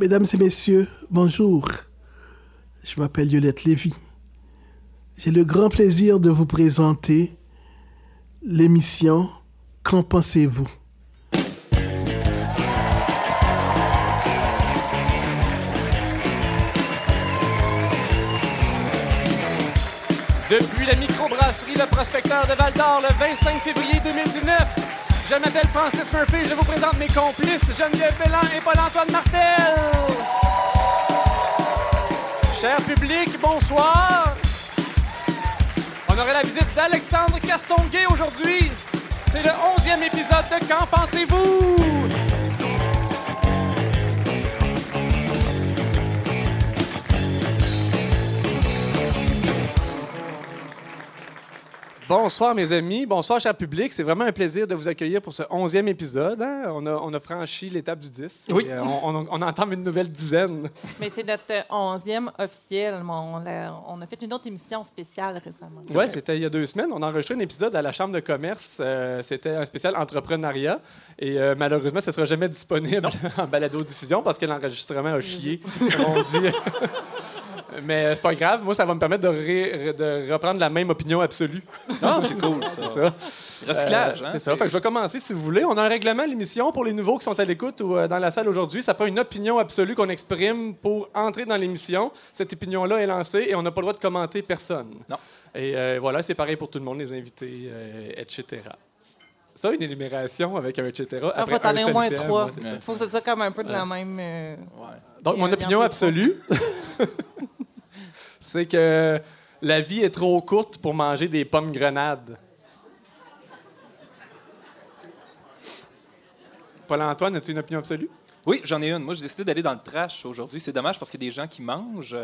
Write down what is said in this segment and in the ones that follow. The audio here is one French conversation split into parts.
Mesdames et messieurs, bonjour. Je m'appelle Yolette Lévy. J'ai le grand plaisir de vous présenter l'émission Qu'en pensez-vous? Depuis la microbrasserie Le Prospecteur de Val d'Or le 25 février 2019, je m'appelle Francis Murphy. Je vous présente mes complices Geneviève Bellan et Paul-Antoine Martel. Cher public, bonsoir. On aurait la visite d'Alexandre Castonguay aujourd'hui. C'est le 11e épisode de Qu'en pensez-vous? Bonsoir mes amis, bonsoir cher public. C'est vraiment un plaisir de vous accueillir pour ce 11e épisode. hein. On, a, on a franchi l'étape du 10. Oui. Et, euh, on, on, on entame une nouvelle dizaine. Mais c'est notre onzième officiel. On a, on a fait une autre émission spéciale récemment. Oui, c'était il y a deux semaines. On a enregistré un épisode à la Chambre de commerce. Euh, C'était un spécial entrepreneuriat. Et euh, malheureusement, ce ne sera jamais disponible en balado-diffusion parce que l'enregistrement a chié, comme on dit. Mais euh, c'est pas grave. Moi, ça va me permettre de, ré- de reprendre la même opinion absolue. Non, c'est cool, ça. C'est ça. Recyclage, Euh, hein? C'est ça. Fait que je vais commencer si vous voulez. On a un règlement à l'émission pour les nouveaux qui sont à l'écoute ou euh, dans la salle aujourd'hui. Ça pas une opinion absolue qu'on exprime pour entrer dans l'émission. Cette opinion-là est lancée et on n'a pas le droit de commenter personne. Non. Et euh, voilà, c'est pareil pour tout le monde, les invités, euh, etc. Ça, une énumération avec un etc. Il après faut t'en un aies au moins trois. ça. Il faut que ce soit comme un peu de la même. euh, Ouais. Donc, mon opinion absolue, c'est que la vie est trop courte pour manger des pommes grenades. Paul-Antoine, as-tu une opinion absolue? Oui, j'en ai une. Moi, j'ai décidé d'aller dans le trash aujourd'hui. C'est dommage parce qu'il y a des gens qui mangent.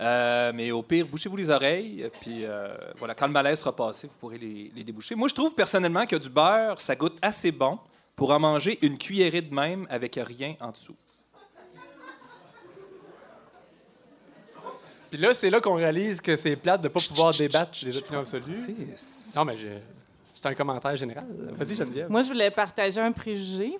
Euh, mais au pire, bouchez-vous les oreilles. Puis euh, voilà, quand le malaise sera passé, vous pourrez les, les déboucher. Moi, je trouve personnellement que du beurre, ça goûte assez bon pour en manger une cuillerée de même avec rien en dessous. Puis là, c'est là qu'on réalise que c'est plate de ne pas pouvoir débattre des opinions absolues. C'est- Non, mais je- c'est un commentaire général. Vas-y, Geneviève. Moi, je voulais partager un préjugé.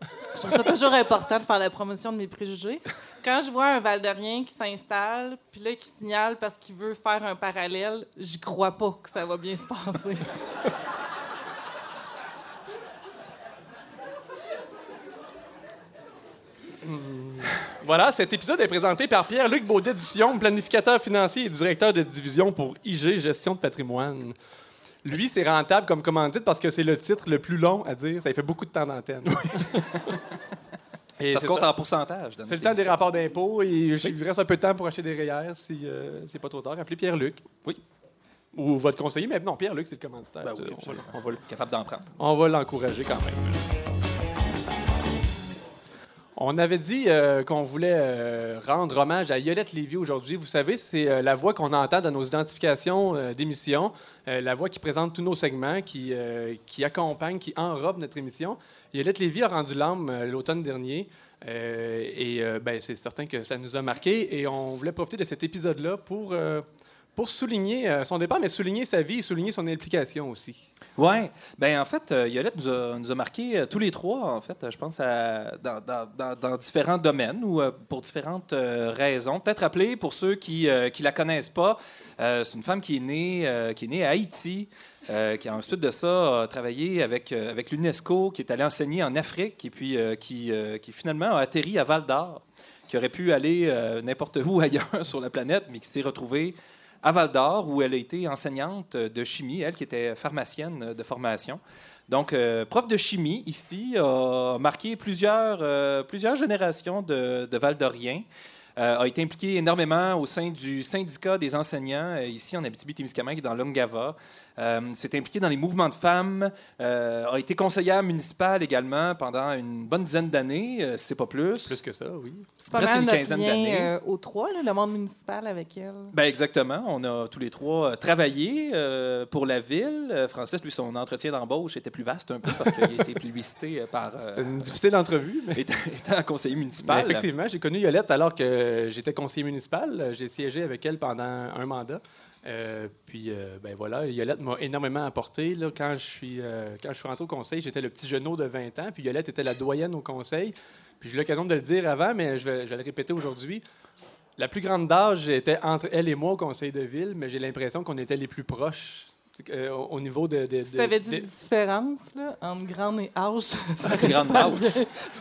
Je trouve ça toujours important de faire la promotion de mes préjugés. Quand je vois un Valdorien qui s'installe, puis là, qui signale parce qu'il veut faire un parallèle, j'y crois pas que ça va bien se passer. Voilà, cet épisode est présenté par Pierre-Luc Baudet du Sion, planificateur financier et directeur de division pour IG Gestion de patrimoine. Lui, c'est rentable comme commandite parce que c'est le titre le plus long à dire. Ça fait beaucoup de temps d'antenne. Et Ça se compte ça. en pourcentage. C'est le temps des rapports d'impôts et il vous reste un peu de temps pour acheter des REER si euh, c'est pas trop tard. Appelez Pierre-Luc. Oui. Ou votre conseiller, mais non, Pierre-Luc, c'est le commanditaire. Ben oui, on va- on va Capable d'en prendre. on va l'encourager quand même. On avait dit euh, qu'on voulait euh, rendre hommage à Yolette Lévy aujourd'hui. Vous savez, c'est euh, la voix qu'on entend dans nos identifications d'émissions, la voix qui présente tous nos segments, qui, accompagne, qui enrobe notre émission. Yolette Lévy a rendu l'âme l'automne dernier. et ben, c'est certain que ça nous a marqué. Et on voulait profiter de cet épisode-là pour, pour souligner euh, son départ, mais souligner sa vie et souligner son implication aussi. Oui. Ben en fait, euh, Yolette nous a, nous a marqué euh, tous les trois, en fait, je pense, dans, différents domaines ou pour différentes raisons. Peut-être rappeler pour ceux qui ne la connaissent pas, c'est une femme qui est née, qui est née à Haïti, euh, qui ensuite de ça a travaillé avec, avec l'UNESCO, qui est allée enseigner en Afrique et puis qui, qui finalement a atterri à Val d'Or, qui aurait pu aller n'importe où ailleurs sur la planète, mais qui s'est retrouvée à Val d'Or, où elle a été enseignante de chimie, elle qui était pharmacienne de formation. Donc, euh, prof de chimie ici, a marqué plusieurs, euh, plusieurs générations de, de Val-d'Oriens. Euh, a été impliquée énormément au sein du syndicat des enseignants ici en Abitibi-Témiscamingue dans l'Ongava. Euh, s'est impliquée dans les mouvements de femmes, euh, a été conseillère municipale également pendant une bonne dizaine d'années, euh, c'est pas plus. Plus que ça, oui. C'est pas Presque mal une quinzaine d'années. euh, aux trois, là, le monde municipal avec elle. Ben exactement. On a tous les trois euh, travaillé euh, pour la ville. Euh, Francis, lui, son entretien d'embauche était plus vaste un peu parce qu'il a été euh, par euh, C'était une difficile entrevue. Mais... étant, étant conseiller mais municipal. effectivement, j'ai connu Yolette alors que j'étais conseiller municipal. J'ai siégé avec elle pendant un mandat. Euh, puis, euh, ben voilà, Yolette m'a énormément apporté. Là, quand, je suis, euh, quand je suis rentré au conseil, j'étais le petit genou de 20 ans, puis Yolette était la doyenne au conseil. Puis j'ai eu l'occasion de le dire avant, mais je vais, je vais le répéter aujourd'hui. La plus grande d'âge était entre elle et moi au conseil de ville, mais j'ai l'impression qu'on était les plus proches euh, au au niveau de. de- Si de- tu avais dit de- différence là, entre grande et âge, ça La plus grande bien.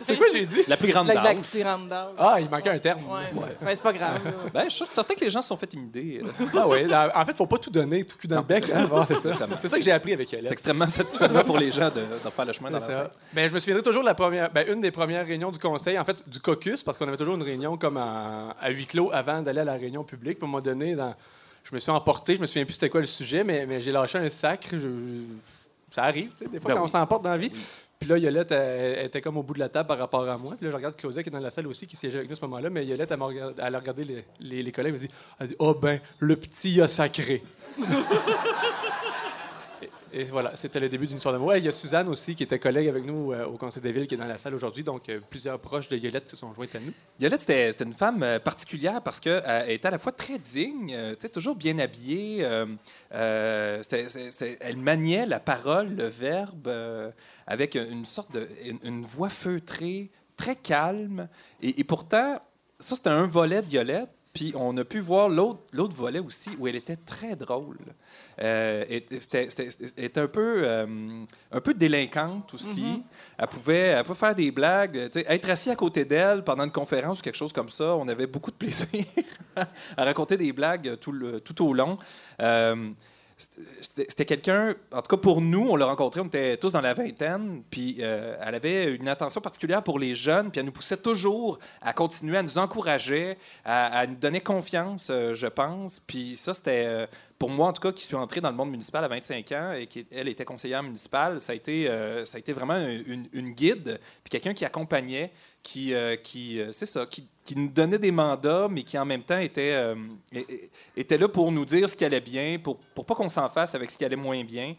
C'est quoi j'ai dit? La plus grande La, la plus grande d'âge. Ah, il manquait un terme. Ouais. Ouais, c'est pas grave. Ben, je suis certain que les gens se sont fait une idée. euh. Ah oui, en fait, faut pas tout donner, tout cul dans le bec. hein. C'est ça. Exactement. C'est ça que j'ai appris avec C'est Yolette. extrêmement satisfaisant pour les gens de, de faire le chemin dans C'est la ça. Ben, je me souviendrai toujours de la première, ben, une des premières réunions du conseil, en fait, du caucus, parce qu'on avait toujours une réunion comme à huis clos avant d'aller à la réunion publique. Puis, à un moment donné, dans- je me suis emporté, je me souviens plus c'était quoi le sujet, mais, mais j'ai lâché un sacre. je- je- ça arrive, tu sais, des fois, Ben quand oui. on s'emporte dans la vie. Oui. Puis là, Yolette, elle, elle était comme au bout de la table par rapport à moi. Puis là, je regarde Claudia qui est dans la salle aussi, qui siégeait avec nous à ce moment-là. Mais Yolette, elle, a regardé les, les, les collègues, elle dit, elle dit Oh ben, le petit a sacré. Et, voilà, c'était le début d'une histoire d'amour. Il y a Suzanne aussi, qui était collègue avec nous euh, au Conseil des villes, qui est dans la salle aujourd'hui. Donc, euh, plusieurs proches de Yolette se sont joints à nous. Violette, c'était une femme euh, particulière parce qu'elle était à la fois très digne, toujours bien habillée. elle maniait la parole, le verbe, avec une sorte de. une, voix feutrée, très calme. Et, et pourtant, ça, c'était un volet de Violette. Puis on a pu voir l'autre volet aussi, où elle était très drôle. Euh, elle était un peu, euh, un peu délinquante aussi. Elle, pouvait, elle pouvait faire des blagues. Être assis à côté d'elle pendant une conférence ou quelque chose comme ça, on avait beaucoup de plaisir à raconter des blagues tout, le- tout au long. Euh, c'était quelqu'un, en tout cas pour nous, on l'a rencontré, on était tous dans la vingtaine, puis euh, elle avait une attention particulière pour les jeunes, puis elle nous poussait toujours à continuer, à nous encourager, à, nous donner confiance, euh, je pense. Puis ça, c'était, euh, pour moi en tout cas, qui suis entré dans le monde municipal à 25 ans et qui, elle, était conseillère municipale, ça a été, ça a été vraiment une, une guide, puis quelqu'un qui accompagnait, qui, euh, euh, c'est ça, qui, nous donnait des mandats, mais qui en même temps était, euh, était là pour nous dire ce qui allait bien, pour, pour pas qu'on s'en fasse avec ce qui allait moins bien.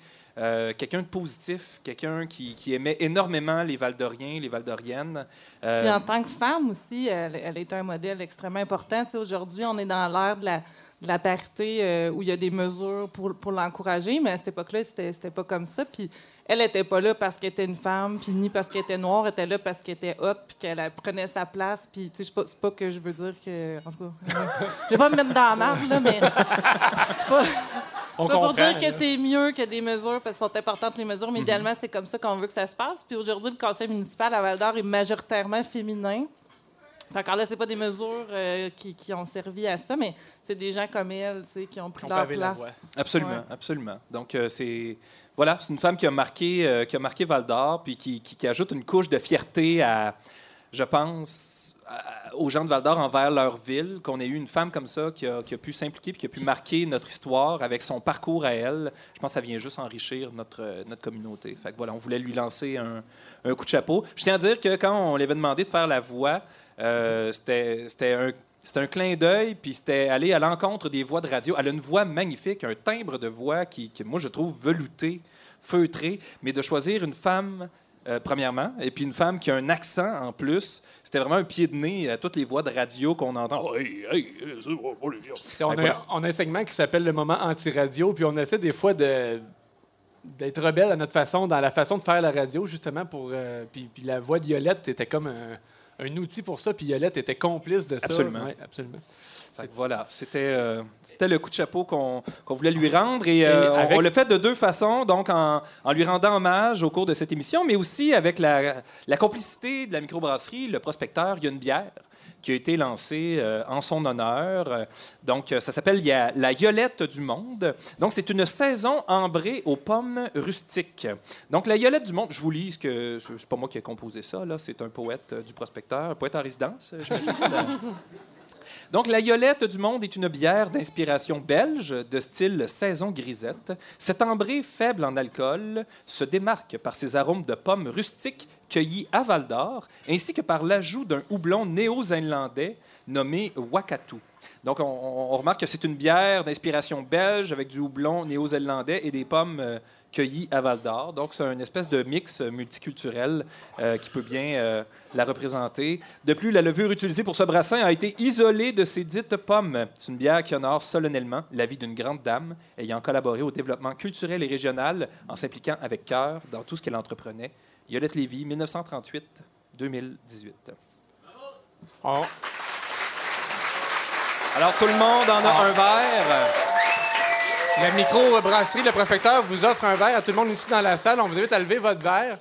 Quelqu'un de positif, quelqu'un qui, aimait énormément les Valdoriens, les Valdoriennes. Puis en tant que femme aussi, elle, elle est un modèle extrêmement important. Aujourd'hui, on est dans l'ère de la, de la parité euh, où il y a des mesures pour, pour l'encourager, mais à cette époque-là, c'était pas comme ça. Puis elle n'était pas là parce qu'elle était une femme, puis ni parce qu'elle était noire, elle était là parce qu'elle était hot, puis qu'elle elle prenait sa place. Puis, tu sais, c'est pas, pas que je veux dire que. En tout cas, je vais pas me mettre dans la marde, là, mais c'est pas. On pas pour dire que c'est mieux que des mesures, parce que sont importantes les mesures, mais idéalement, c'est comme ça qu'on veut que ça se passe. Puis aujourd'hui, le conseil municipal à Val-d'Or est majoritairement féminin. Fait Encore là, c'est pas des mesures euh, qui, qui ont servi à ça, mais c'est des gens comme elle, tu sais, qui ont pris leur place. Absolument, Ouais. absolument. Donc, euh, c'est voilà, c'est une femme qui a marqué, euh, qui a marqué Val d'Or, puis qui, qui- qui ajoute une couche de fierté à, je pense, à- aux gens de Val d'Or envers leur ville, qu'on ait eu une femme comme ça qui a, qui a pu s'impliquer puis qui a pu marquer notre histoire avec son parcours à elle. Je pense que ça vient juste enrichir notre, notre communauté. Fait que voilà, on voulait lui lancer un, un coup de chapeau. Je tiens à dire que quand on lui avait demandé de faire la voix, euh, c'était c'était un c'était un clin d'œil, puis c'était aller à l'encontre des voix de radio. Elle a une voix magnifique, un timbre de voix qui, que moi, je trouve velouté, feutré, mais de choisir une femme, euh, premièrement, et puis une femme qui a un accent en plus, c'était vraiment un pied de nez à toutes les voix de radio qu'on entend. Oh, hey, hey, c'est bon, on a, voilà. on a un segment qui s'appelle le moment anti-radio, puis on essaie des fois de d'être rebelle à notre façon, dans la façon de faire la radio, justement, pour... euh, puis, puis la voix de Yolette était comme un, un outil pour ça, puis Yolette était complice de ça. Absolument. Ouais, absolument. Voilà, c'était euh, le coup de chapeau qu'on qu'on voulait lui rendre. Et, euh, Et on- avec- on, l'a fait de deux façons, donc en, en lui rendant hommage au cours de cette émission, mais aussi avec la, la complicité de la microbrasserie, le prospecteur Il y a une bière qui a été lancé euh, en son honneur. Euh, Donc, ça s'appelle La Yolette du Monde. Donc, c'est une saison ambrée aux pommes rustiques. Donc, La Yolette du Monde, je vous lis ce que. C'est pas moi qui ai composé ça, là. C'est un poète du prospecteur, un poète en résidence, j'imagine. Donc, la Yolette du Monde est une bière d'inspiration belge de style saison grisette. Cette ambrée faible en alcool se démarque par ses arômes de pommes rustiques cueillis à Val d'Or, ainsi que par l'ajout d'un houblon néo-zélandais nommé Wakatu. Donc, on, on- on remarque que c'est une bière d'inspiration belge avec du houblon néo-zélandais et des pommes euh, cueillies à Val d'Or. Donc, c'est une espèce de mix multiculturel euh, qui peut bien euh, la représenter. De plus, la levure utilisée pour ce brassin a été isolée de ces dites pommes. C'est une bière qui honore solennellement la vie d'une grande dame ayant collaboré au développement culturel et régional en s'impliquant avec cœur dans tout ce qu'elle entreprenait. Yolette Lévy, 1938-2018. On- Alors, tout le monde en a un verre. La micro-brasserie Le Prospecteur vous offre un verre à tout le monde ici dans la salle. On vous invite à lever votre verre.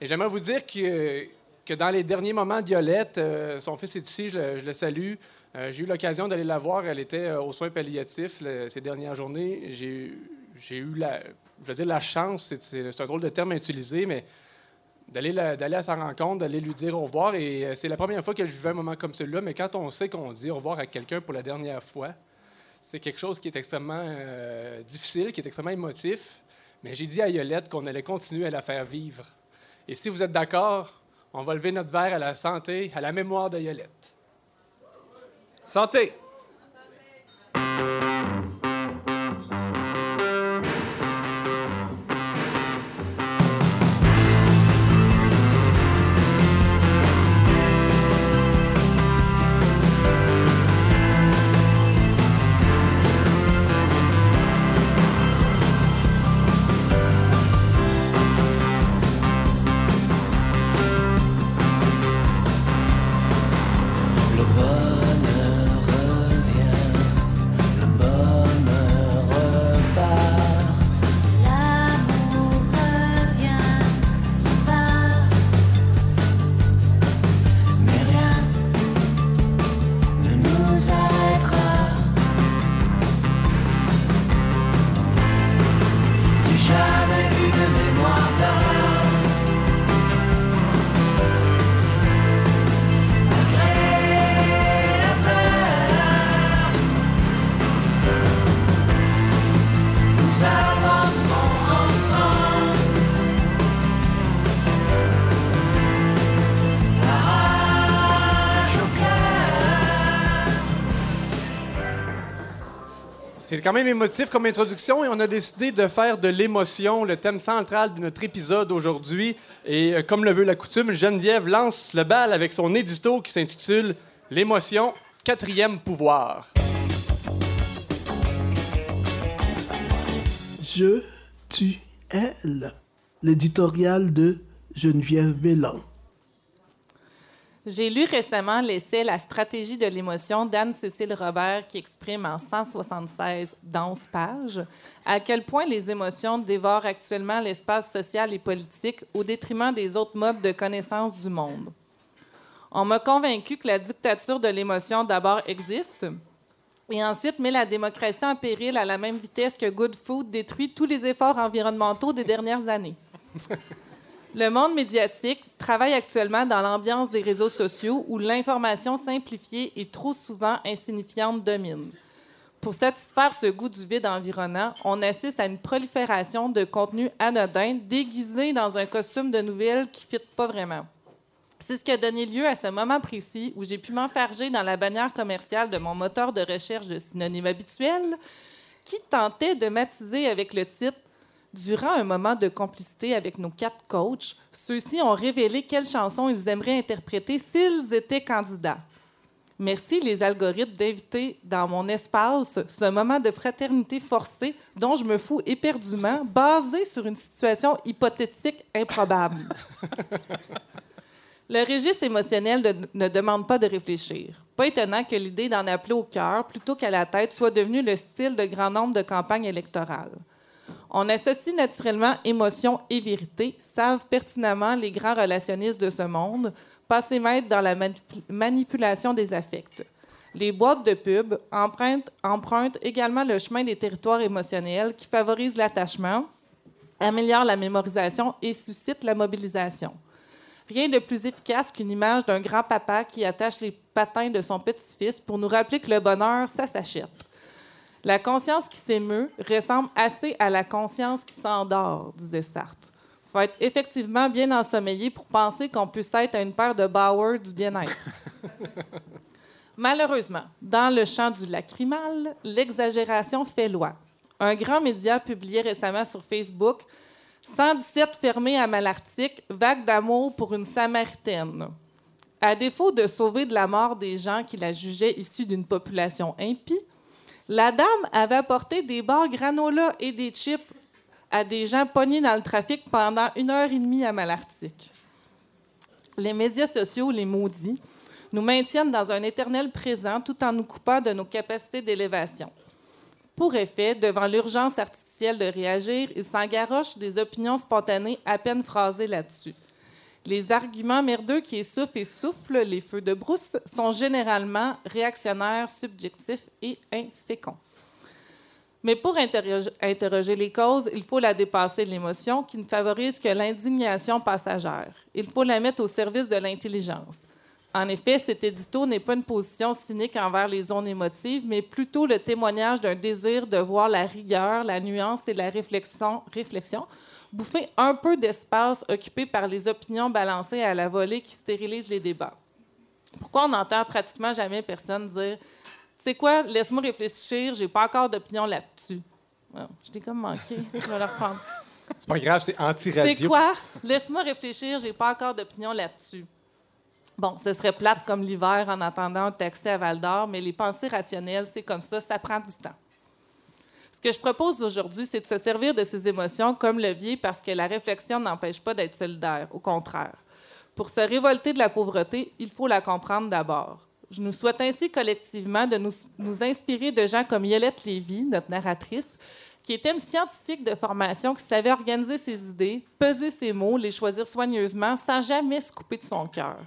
Et j'aimerais vous dire que, que dans les derniers moments d'Yolette, euh, son fils est ici, je le, salue. Euh, j'ai eu l'occasion d'aller la voir. Elle était euh, aux soins palliatifs ces dernières journées. J'ai eu- la, je veux dire la chance, c'est- un drôle de terme à utiliser, mais d'aller à sa rencontre, d'aller lui dire au revoir. Et c'est la première fois que je vivais un moment comme celui-là. Mais quand on sait qu'on dit au revoir à quelqu'un pour la dernière fois, c'est quelque chose qui est extrêmement euh, difficile, qui est extrêmement émotif. Mais j'ai dit à Yolette qu'on allait continuer à la faire vivre. Et si vous êtes d'accord, on va lever notre verre à la santé, à la mémoire de Yolette. Santé. C'est quand même émotif comme introduction et on a décidé de faire de l'émotion le thème central de notre épisode aujourd'hui. Et euh, comme le veut la coutume, Geneviève lance le bal avec son édito qui s'intitule L'émotion, quatrième pouvoir. Je, tu, elle. L'éditorial de Geneviève Bélan. J'ai lu récemment l'essai La stratégie de l'émotion d'Anne-Cécile Robert qui exprime en 176 denses pages à quel point les émotions dévorent actuellement l'espace social et politique au détriment des autres modes de connaissance du monde. On m'a convaincu que la dictature de l'émotion d'abord existe et ensuite met la démocratie en péril à la même vitesse que Good Food détruit tous les efforts environnementaux des dernières années. Le monde médiatique travaille actuellement dans l'ambiance des réseaux sociaux où l'information simplifiée et trop souvent insignifiante domine. Pour satisfaire ce goût du vide environnant, on assiste à une prolifération de contenus anodins déguisés dans un costume de nouvelles qui ne fit pas vraiment. C'est ce qui a donné lieu à ce moment précis où j'ai pu m'enfarger dans la bannière commerciale de mon moteur de recherche de synonymes habituels qui tentait de m'attiser avec le titre Durant un moment de complicité avec nos quatre coachs, ceux-ci ont révélé quelles chansons ils aimeraient interpréter s'ils étaient candidats. Merci les algorithmes d'inviter dans mon espace ce moment de fraternité forcée dont je me fous éperdument, basé sur une situation hypothétique improbable. Le registre émotionnel de- ne demande pas de réfléchir. Pas étonnant que l'idée d'en appeler au cœur plutôt qu'à la tête soit devenue le style de grand nombre de campagnes électorales. On associe naturellement émotion et vérité, savent pertinemment les grands relationnistes de ce monde, passés maîtres dans la manipu- manipulation des affects. Les boîtes de pub empruntent, également le chemin des territoires émotionnels qui favorisent l'attachement, améliorent la mémorisation et suscitent la mobilisation. Rien de plus efficace qu'une image d'un grand-papa qui attache les patins de son petit-fils pour nous rappeler que le bonheur, ça s'achète. La conscience qui s'émeut ressemble assez à la conscience qui s'endort, disait Sartre. Il faut être effectivement bien ensommeillé pour penser qu'on puisse être à une paire de Bauer du bien-être. Malheureusement, dans le champ du lacrymal, l'exagération fait loi. Un grand média publiait récemment sur Facebook 117 fermés à Malartic, vague d'amour pour une Samaritaine. À défaut de sauver de la mort des gens qui la jugeaient issue d'une population impie, la dame avait apporté des bars granola et des chips à des gens pognés dans le trafic pendant une heure et demie à Malartic. Les médias sociaux, les maudits, nous maintiennent dans un éternel présent tout en nous coupant de nos capacités d'élévation. Pour effet, devant l'urgence artificielle de réagir, ils s'engarochent des opinions spontanées à peine phrasées là-dessus. Les arguments merdeux qui essoufflent et soufflent les feux de brousse sont généralement réactionnaires, subjectifs et inféconds. Mais pour interroger, les causes, il faut la dépasser l'émotion qui ne favorise que l'indignation passagère. Il faut la mettre au service de l'intelligence. En effet, cet édito n'est pas une position cynique envers les zones émotives, mais plutôt le témoignage d'un désir de voir la rigueur, la nuance et la réflexion bouffer un peu d'espace occupé par les opinions balancées à la volée qui stérilisent les débats. Pourquoi on n'entend pratiquement jamais personne dire C'est quoi, laisse-moi réfléchir, j'ai pas encore d'opinion là-dessus. Je t'ai comme manqué, je vais le reprendre. C'est pas grave, c'est anti-radio. C'est quoi? Laisse-moi réfléchir, j'ai pas encore d'opinion là-dessus. Bon, ce serait plate comme l'hiver en attendant un taxi à Val d'Or, mais les pensées rationnelles, c'est comme ça, ça prend du temps. Que je propose aujourd'hui, c'est de se servir de ces émotions comme levier parce que la réflexion n'empêche pas d'être solidaire, au contraire. Pour se révolter de la pauvreté, il faut la comprendre d'abord. Je nous souhaite ainsi collectivement de nous, nous inspirer de gens comme Yolette Lévy, notre narratrice, qui était une scientifique de formation qui savait organiser ses idées, peser ses mots, les choisir soigneusement, sans jamais se couper de son cœur.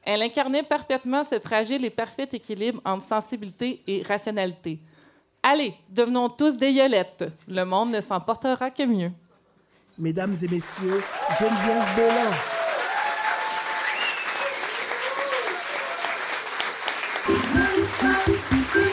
Elle incarnait parfaitement ce fragile et parfait équilibre entre sensibilité et rationalité. Allez, devenons tous des Yolettes. Le monde ne s'en portera que mieux. Mesdames et messieurs, Geneviève. Nous sommes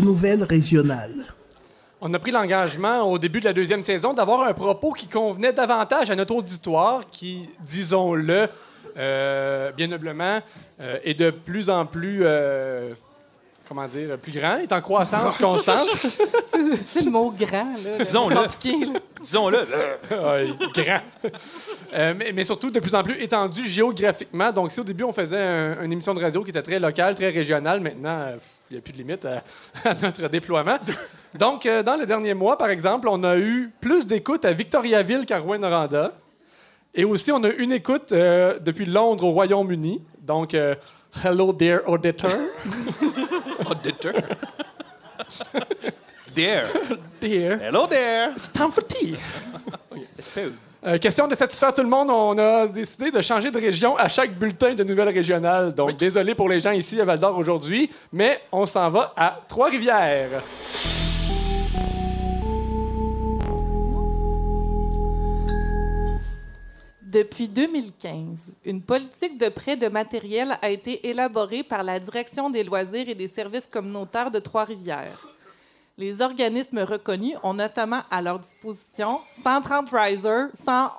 Nouvelle régionale. On a pris l'engagement au début de la deuxième saison d'avoir un propos qui convenait davantage à notre auditoire, qui, disons-le, euh, bien noblement, euh, est de plus en plus, euh, comment dire, plus grand, est en croissance constante. C'est le mot grand, là. Disons-le. Disons-le. Ouais, grand. Euh, mais, mais surtout de plus en plus étendu géographiquement. Donc, si au début, on faisait un- une émission de radio qui était très locale, très régionale, maintenant, euh, il n'y a plus de limite à, à notre déploiement. Donc, euh, dans les derniers mois, par exemple, on a eu plus d'écoutes à Victoriaville qu'à Rouen-Noranda. Et aussi, on a une écoute euh, depuis Londres au Royaume-Uni. Donc, euh, hello, dear auditor. Auditor. There. Dear. Hello there. It's time for tea. Euh, question de satisfaire tout le monde, on a décidé de changer de région à chaque bulletin de nouvelles régionales. Donc, désolé pour les gens ici à Val d'Or aujourd'hui, mais on s'en va à Trois-Rivières. Depuis 2015, une politique de prêt de matériel a été élaborée par la Direction des loisirs et des services communautaires de Trois-Rivières. Les organismes reconnus ont notamment à leur disposition 130 risers, 100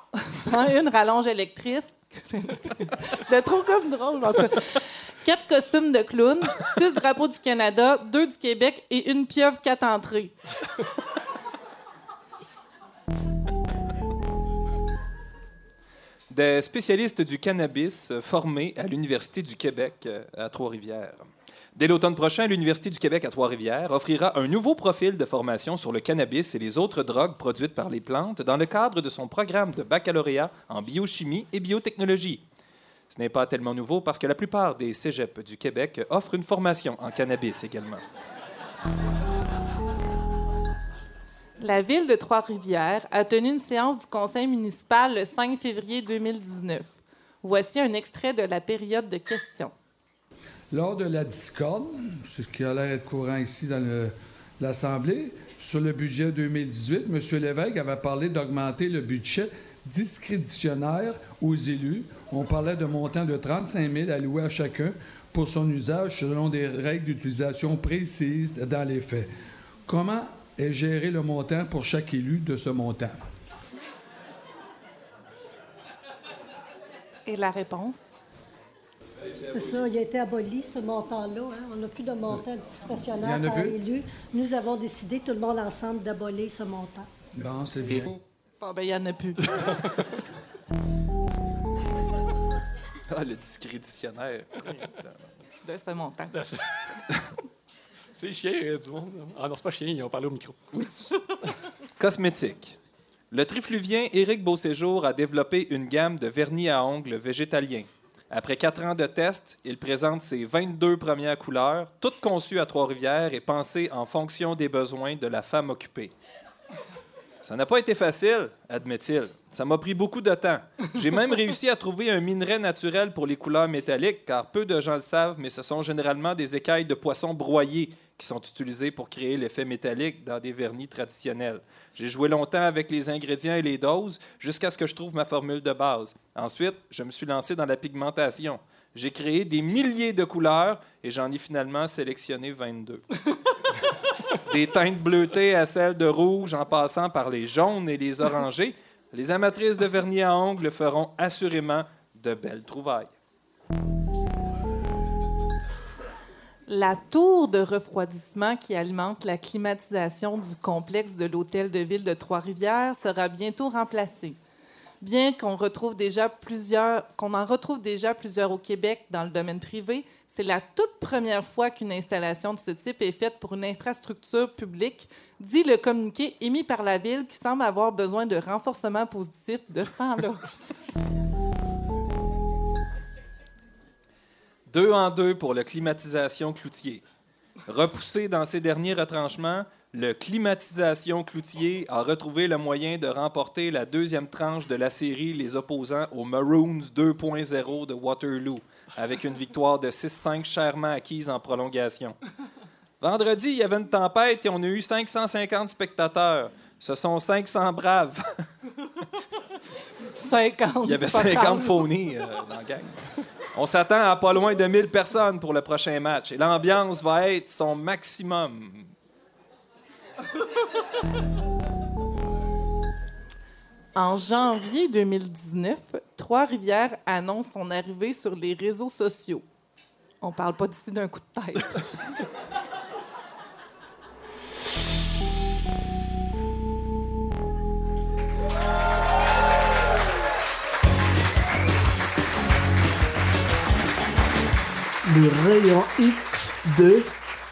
101 rallonges électriques. C'était trop comme drôle. Quatre costumes de clown, six drapeaux du Canada, deux du Québec et une pieuvre quatre entrées. Des spécialistes du cannabis euh, formés à l'Université du Québec euh, à Trois-Rivières. Dès l'automne prochain, l'Université du Québec à Trois-Rivières offrira un nouveau profil de formation sur le cannabis et les autres drogues produites par les plantes dans le cadre de son programme de baccalauréat en biochimie et biotechnologie. Ce n'est pas tellement nouveau parce que la plupart des cégeps du Québec offrent une formation en cannabis également. La ville de Trois-Rivières a tenu une séance du conseil municipal le 5 février 2019. Voici un extrait de la période de questions. Lors de la discorde, ce qui a l'air courant ici dans l'Assemblée, sur le budget 2018, M. Lévesque avait parlé d'augmenter le budget discrétionnaire aux élus. On parlait de montant de 35 000 alloués à chacun pour son usage selon des règles d'utilisation précises dans les faits. Comment est géré le montant pour chaque élu de ce montant? Et la réponse? C'est ça, il a été aboli ce montant-là. hein. On n'a plus de montant discrétionnaire en a par plus? élu. Nous avons décidé, tout le monde ensemble, d'abolir ce montant. Bon, c'est bien. Bon, ben, il n'y en a plus. Ah, le discréditionnaire. De ce montant. C'est chien euh, du monde. Ah non, c'est pas chien, ils ont parlé au micro. Cosmétique. Le trifluvien Éric Beauséjour a développé une gamme de vernis à ongles végétaliens. Après quatre ans de tests, il présente ses 22 premières couleurs, toutes conçues à Trois-Rivières et pensées en fonction des besoins de la femme occupée. Ça n'a pas été facile, admet-il. Ça m'a pris beaucoup de temps. J'ai même réussi à trouver un minerai naturel pour les couleurs métalliques, car peu de gens le savent, mais ce sont généralement des écailles de poisson broyées qui sont utilisées pour créer l'effet métallique dans des vernis traditionnels. J'ai joué longtemps avec les ingrédients et les doses jusqu'à ce que je trouve ma formule de base. Ensuite, je me suis lancé dans la pigmentation. J'ai créé des milliers de couleurs et j'en ai finalement sélectionné 22. des teintes bleutées à celles de rouge en passant par les jaunes et les orangés. Les amatrices de vernis à ongles feront assurément de belles trouvailles. La tour de refroidissement qui alimente la climatisation du complexe de l'hôtel de ville de Trois-Rivières sera bientôt remplacée. Bien qu'on qu'on en retrouve déjà plusieurs au Québec dans le domaine privé, c'est la toute première fois qu'une installation de ce type est faite pour une infrastructure publique, dit le communiqué émis par la ville qui semble avoir besoin de renforcement positif de ce temps-là. Deux en deux pour le climatisation cloutier. Repoussé dans ses derniers retranchements, le climatisation cloutier a retrouvé le moyen de remporter la deuxième tranche de la série les opposants aux Maroons 2.0 de Waterloo, avec une victoire de 6-5 chèrement acquise en prolongation. Vendredi, il y avait une tempête et on a eu 550 spectateurs. Ce sont 500 braves. 50. Il y avait pas 50 grave. phonies euh, dans la gang. On s'attend à pas loin de 1000 personnes pour le prochain match et l'ambiance va être son maximum. En janvier 2019, Trois-Rivières annonce son arrivée sur les réseaux sociaux. On parle pas d'ici d'un coup de tête. Le rayon X de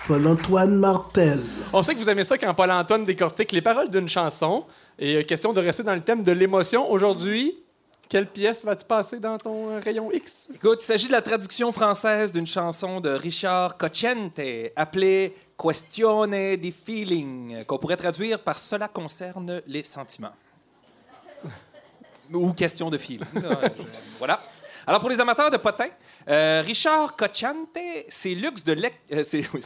Paul-Antoine Martel. On sait que vous aimez ça quand Paul-Antoine décortique les paroles d'une chanson. Et euh, question de rester dans le thème de l'émotion. Aujourd'hui, quelle pièce vas-tu passer dans ton euh, rayon X? Écoute, il s'agit de la traduction française d'une chanson de Richard Cocciante appelée Questione di feeling, qu'on pourrait traduire par Cela concerne les sentiments. Ou question de feeling. voilà. Alors, pour les amateurs de potins, euh, Richard Cocciante, c'est Lux de l'ex, euh, c'est, oui,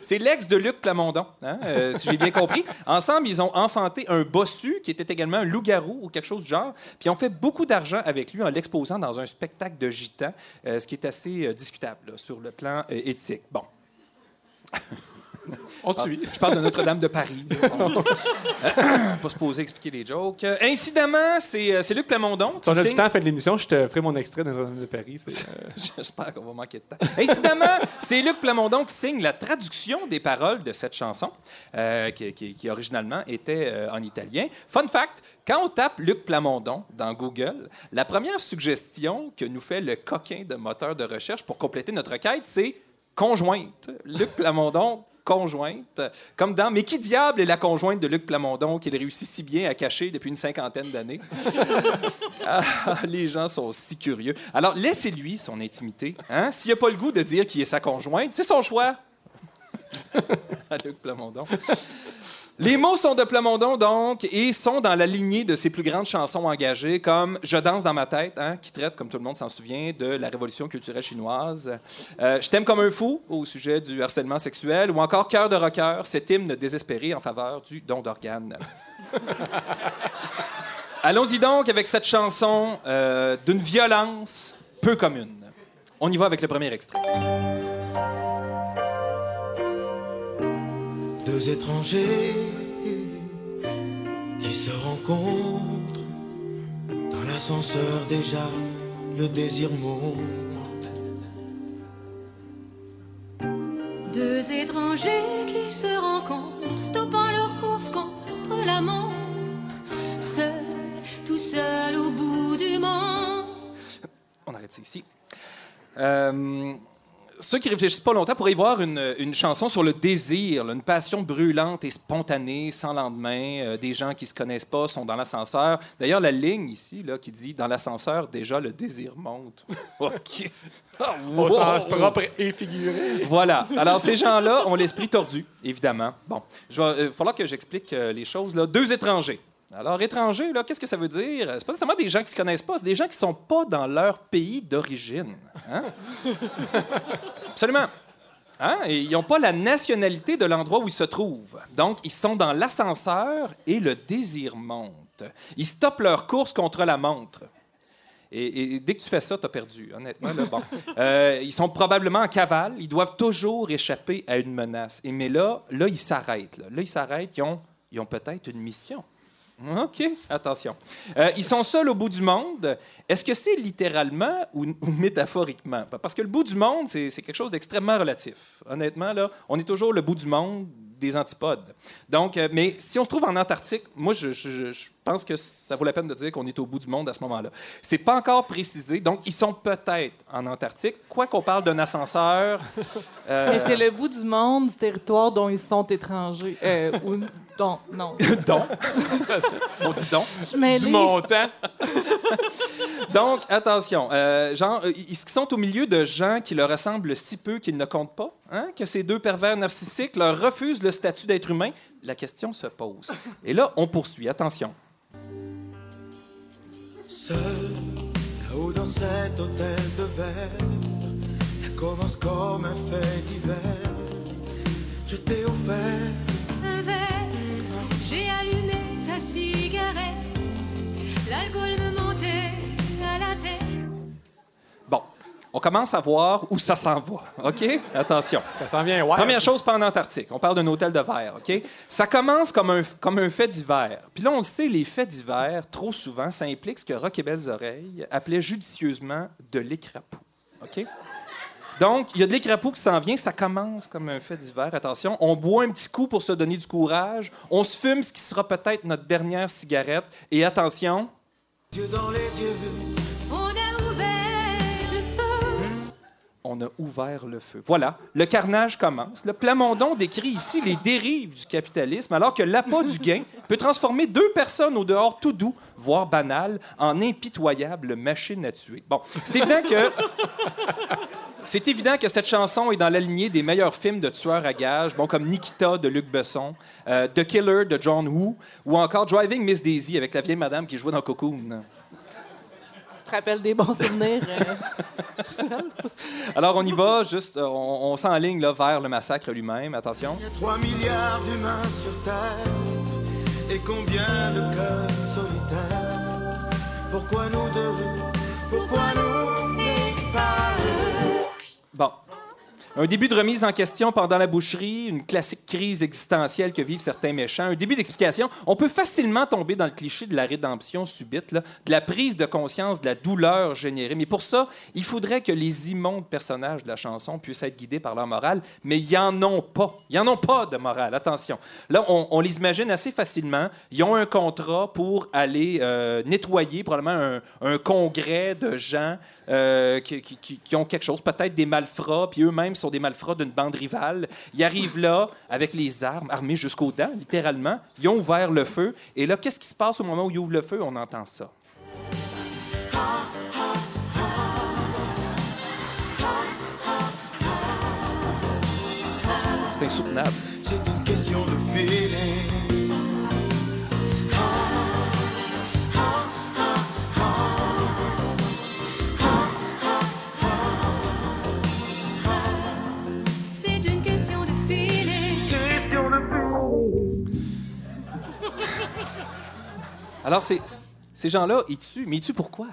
c'est l'ex de Luc Plamondon, hein, euh, si j'ai bien compris. Ensemble, ils ont enfanté un bossu qui était également un loup-garou ou quelque chose du genre. Puis ont fait beaucoup d'argent avec lui en l'exposant dans un spectacle de gitan, ce qui est assez discutable sur le plan éthique. Bon. On te suit. Je parle de Notre-Dame de Paris. Pas se poser expliquer les jokes. Euh, incidemment, c'est, euh, c'est Luc Plamondon. Si on qui a du temps à la fin de l'émission, je te ferai mon extrait de Notre-Dame de Paris. C'est, euh, J'espère qu'on va manquer de temps. Incidemment, c'est Luc Plamondon qui signe la traduction des paroles de cette chanson, euh, qui, qui- qui originalement était euh, en italien. Fun fact, quand on tape Luc Plamondon dans Google, la première suggestion que nous fait le coquin de moteur de recherche pour compléter notre quête, c'est conjointe. Luc Plamondon, conjointe. Comme dans Mais qui diable est la conjointe de Luc Plamondon qu'il réussit si bien à cacher depuis une cinquantaine d'années? Ah, les gens sont si curieux. Alors, laissez-lui son intimité. Hein? S'il n'a pas le goût de dire qui est sa conjointe, c'est son choix. à Luc Plamondon. Les mots sont de Plamondon, donc, et sont dans la lignée de ses plus grandes chansons engagées, comme Je danse dans ma tête, hein, qui traite, comme tout le monde s'en souvient, de la révolution culturelle chinoise. Euh, Je t'aime comme un fou, au sujet du harcèlement sexuel, ou encore Cœur de rocker, cet hymne désespéré en faveur du don d'organes. Allons-y donc avec cette chanson euh, d'une violence peu commune. On y va avec le premier extrait. Deux étrangers qui se rencontrent dans l'ascenseur déjà, le désir monte. Deux étrangers qui se rencontrent, stoppant leur course contre la montre, seul, tout seul au bout du monde. On arrête ça ici. Euh, ceux qui réfléchissent pas longtemps pourraient y voir une, une chanson sur le désir, là, une passion brûlante et spontanée, sans lendemain. Euh, des gens qui se connaissent pas sont dans l'ascenseur. D'ailleurs, la ligne ici, là, qui dit dans l'ascenseur, déjà le désir monte. OK. Ah, Au sens propre et figuré. Voilà. Alors, ces gens-là ont l'esprit tordu, évidemment. Bon, il va euh, falloir que j'explique euh, les choses. Là. Deux étrangers. Alors, étrangers, qu'est-ce que ça veut dire? C'est pas nécessairement des gens qui se connaissent pas, c'est des gens qui sont pas dans leur pays d'origine. Hein? Absolument. Hein? Et ils n'ont pas la nationalité de l'endroit où ils se trouvent. Donc, ils sont dans l'ascenseur et le désir monte. Ils stoppent leur course contre la montre. Et, et dès que tu fais ça, tu as perdu, honnêtement. là, bon. Euh, ils sont probablement en cavale. Ils doivent toujours échapper à une menace. Et, mais là, là ils s'arrêtent. Là, Là, ils s'arrêtent. Ils ont, ils ont peut-être une mission. OK, attention. Euh, ils sont seuls au bout du monde. Est-ce que c'est littéralement ou, ou métaphoriquement? Parce que le bout du monde, c'est quelque chose d'extrêmement relatif. Honnêtement, là, on est toujours le bout du monde des antipodes. Donc, euh, mais si on se trouve en Antarctique, moi, je, je- je- je pense que ça vaut la peine de dire qu'on est au bout du monde à ce moment-là. C'est pas encore précisé. Donc, ils sont peut-être en Antarctique. Quoi qu'on parle d'un ascenseur, euh, Mais c'est le bout du monde, du territoire dont ils sont étrangers. Euh, ou, dont, non. donc, on dit mêlée. Du montant. Donc, attention, euh, genre, euh, ils sont au milieu de gens qui leur ressemblent si peu qu'ils ne comptent pas, hein, que ces deux pervers narcissiques leur refusent le statut d'être humain. La question se pose. Et là, on poursuit. Attention. Seul, là-haut dans cet hôtel de verre, ça commence comme un fait divers. Je t'ai offert un verre, j'ai allumé ta cigarette, l'alcool me. Bon, on commence à voir où ça s'en va. OK? Attention. Ça s'en vient, ouais. Première chose, pas en Antarctique. On parle d'un hôtel de verre, OK? Ça commence comme un, comme un fait divers. Puis là, on le sait, les faits divers, trop souvent, ça implique ce que Rock et Belles Oreilles appelait judicieusement de l'écrapou. OK? Donc, il y a de l'écrapou qui s'en vient. Ça commence comme un fait divers. Attention, on boit un petit coup pour se donner du courage. On se fume ce qui sera peut-être notre dernière cigarette. Et attention, yeux dans les yeux. On a ouvert le feu. Voilà, le carnage commence. Le Plamondon décrit ici les dérives du capitalisme, alors que l'appât du gain peut transformer deux personnes au dehors tout doux, voire banal, en impitoyables machines à tuer. Bon, c'est évident que... C'est évident que cette chanson est dans la lignée des meilleurs films de tueurs à gages, bon, comme Nikita de Luc Besson, euh, The Killer de John Woo, ou encore Driving Miss Daisy avec la vieille madame qui jouait dans Cocoon. Rappelles des bons souvenirs? euh, Alors, on y va, juste, euh, on, on s'enligne là, vers le massacre lui-même. Attention. Il y a 3 milliards d'humains sur Terre. Et combien de cœurs solitaires? Pourquoi nous deux Pourquoi nous et pas. Un début de remise en question pendant la boucherie, une classique crise existentielle que vivent certains méchants, un début d'explication. On peut facilement tomber dans le cliché de la rédemption subite, de la prise de conscience de la douleur générée. Mais pour ça, il faudrait que les immondes personnages de la chanson puissent être guidés par leur morale, mais ils n'en ont pas. Ils n'en ont pas de morale, attention. Là, on, les imagine assez facilement. Ils ont un contrat pour aller euh, nettoyer probablement un, congrès de gens euh, qui- qui ont quelque chose, peut-être des malfrats, puis eux-mêmes sont des malfrats d'une bande rivale. Ils arrivent là avec les armes, armés jusqu'aux dents, littéralement. Ils ont ouvert le feu. Et là, qu'est-ce qui se passe au moment où ils ouvrent le feu? On entend ça. C'est insoutenable. Alors, ces gens-là, ils tuent. Mais ils tuent pourquoi?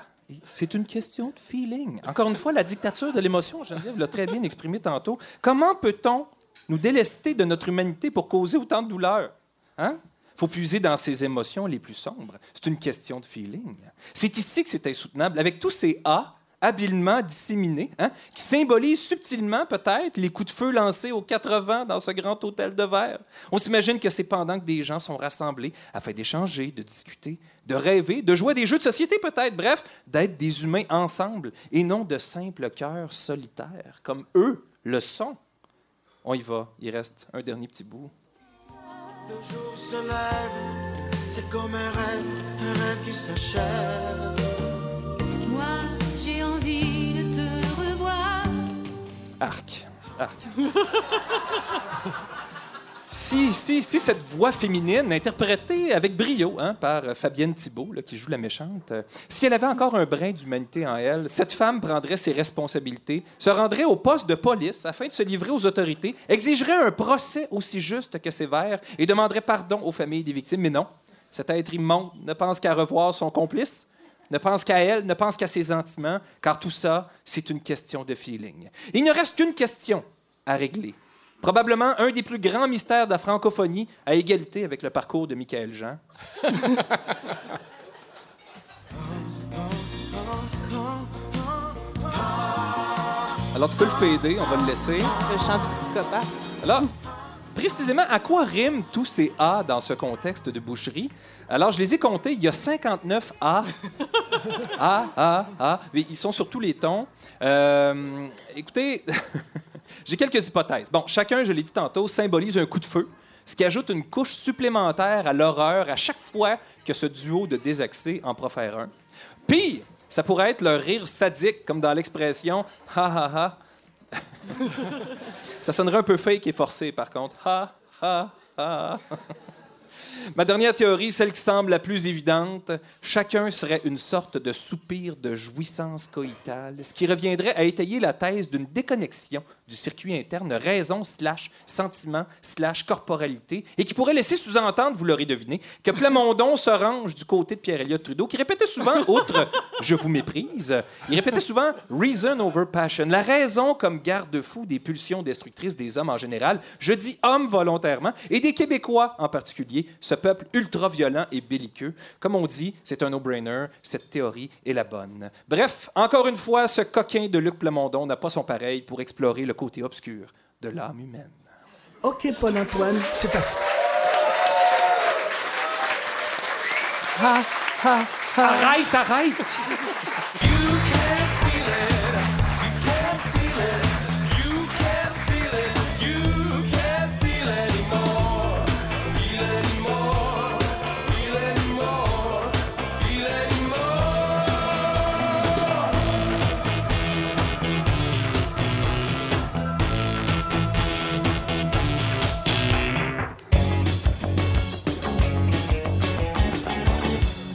C'est une question de feeling. Encore une fois, la dictature de l'émotion, Geneviève l'a très bien exprimé tantôt. Comment peut-on nous délester de notre humanité pour causer autant de douleur? Hein? faut puiser dans ses émotions les plus sombres. C'est une question de feeling. C'est ici que c'est insoutenable. Avec tous ces A, habilement disséminés, hein, qui symbolisent subtilement peut-être les coups de feu lancés aux 80 dans ce grand hôtel de verre. On s'imagine que c'est pendant que des gens sont rassemblés afin d'échanger, de discuter, de rêver, de jouer à des jeux de société peut-être, bref, d'être des humains ensemble et non de simples cœurs solitaires, comme eux le sont. On y va, il reste un dernier petit bout. Le jour se lève, c'est comme un rêve, un rêve qui s'achève. Moi, Arc. Arc. si, si, si cette voix féminine, interprétée avec brio hein, par Fabienne Thibault, qui joue la méchante, euh, si elle avait encore un brin d'humanité en elle, cette femme prendrait ses responsabilités, se rendrait au poste de police afin de se livrer aux autorités, exigerait un procès aussi juste que sévère et demanderait pardon aux familles des victimes. Mais non, cet être immonde ne pense qu'à revoir son complice, ne pense qu'à elle, ne pense qu'à ses sentiments, car tout ça, c'est une question de feeling. Il ne reste qu'une question à régler. Probablement un des plus grands mystères de la francophonie, à égalité avec le parcours de Michael Jean. Alors, tu peux le fader, on va le laisser. Le chant du psychopathe. Alors, précisément, à quoi riment tous ces A dans ce contexte de boucherie? Alors, je les ai comptés. Il y a 59 A. A, A, A. Mais ils sont sur tous les tons. Euh, écoutez, j'ai quelques hypothèses. Bon, chacun, je l'ai dit tantôt, symbolise un coup de feu, ce qui ajoute une couche supplémentaire à l'horreur à chaque fois que ce duo de désaxés en profère un. Pire, ça pourrait être leur rire sadique, comme dans l'expression « ha ha ha ». Ça sonnerait un peu fake et forcé, par contre. Ha, ha, ha. Ma dernière théorie, celle qui semble la plus évidente, chacun serait une sorte de soupir de jouissance coïtale, ce qui reviendrait à étayer la thèse d'une déconnexion du circuit interne raison slash sentiment slash corporalité et qui pourrait laisser sous-entendre, vous l'aurez deviné, que Plamondon se range du côté de Pierre-Éliott Trudeau, qui répétait souvent, outre « je vous méprise », il répétait souvent « reason over passion », la raison comme garde-fou des pulsions destructrices des hommes en général, je dis hommes volontairement, et des Québécois en particulier, ce peuple ultra-violent et belliqueux. Comme on dit, c'est un no-brainer, cette théorie est la bonne. Bref, encore une fois, ce coquin de Luc Plamondon n'a pas son pareil pour explorer le côté obscur de l'âme humaine. OK, Paul-Antoine, c'est assez. Arrête, arrête!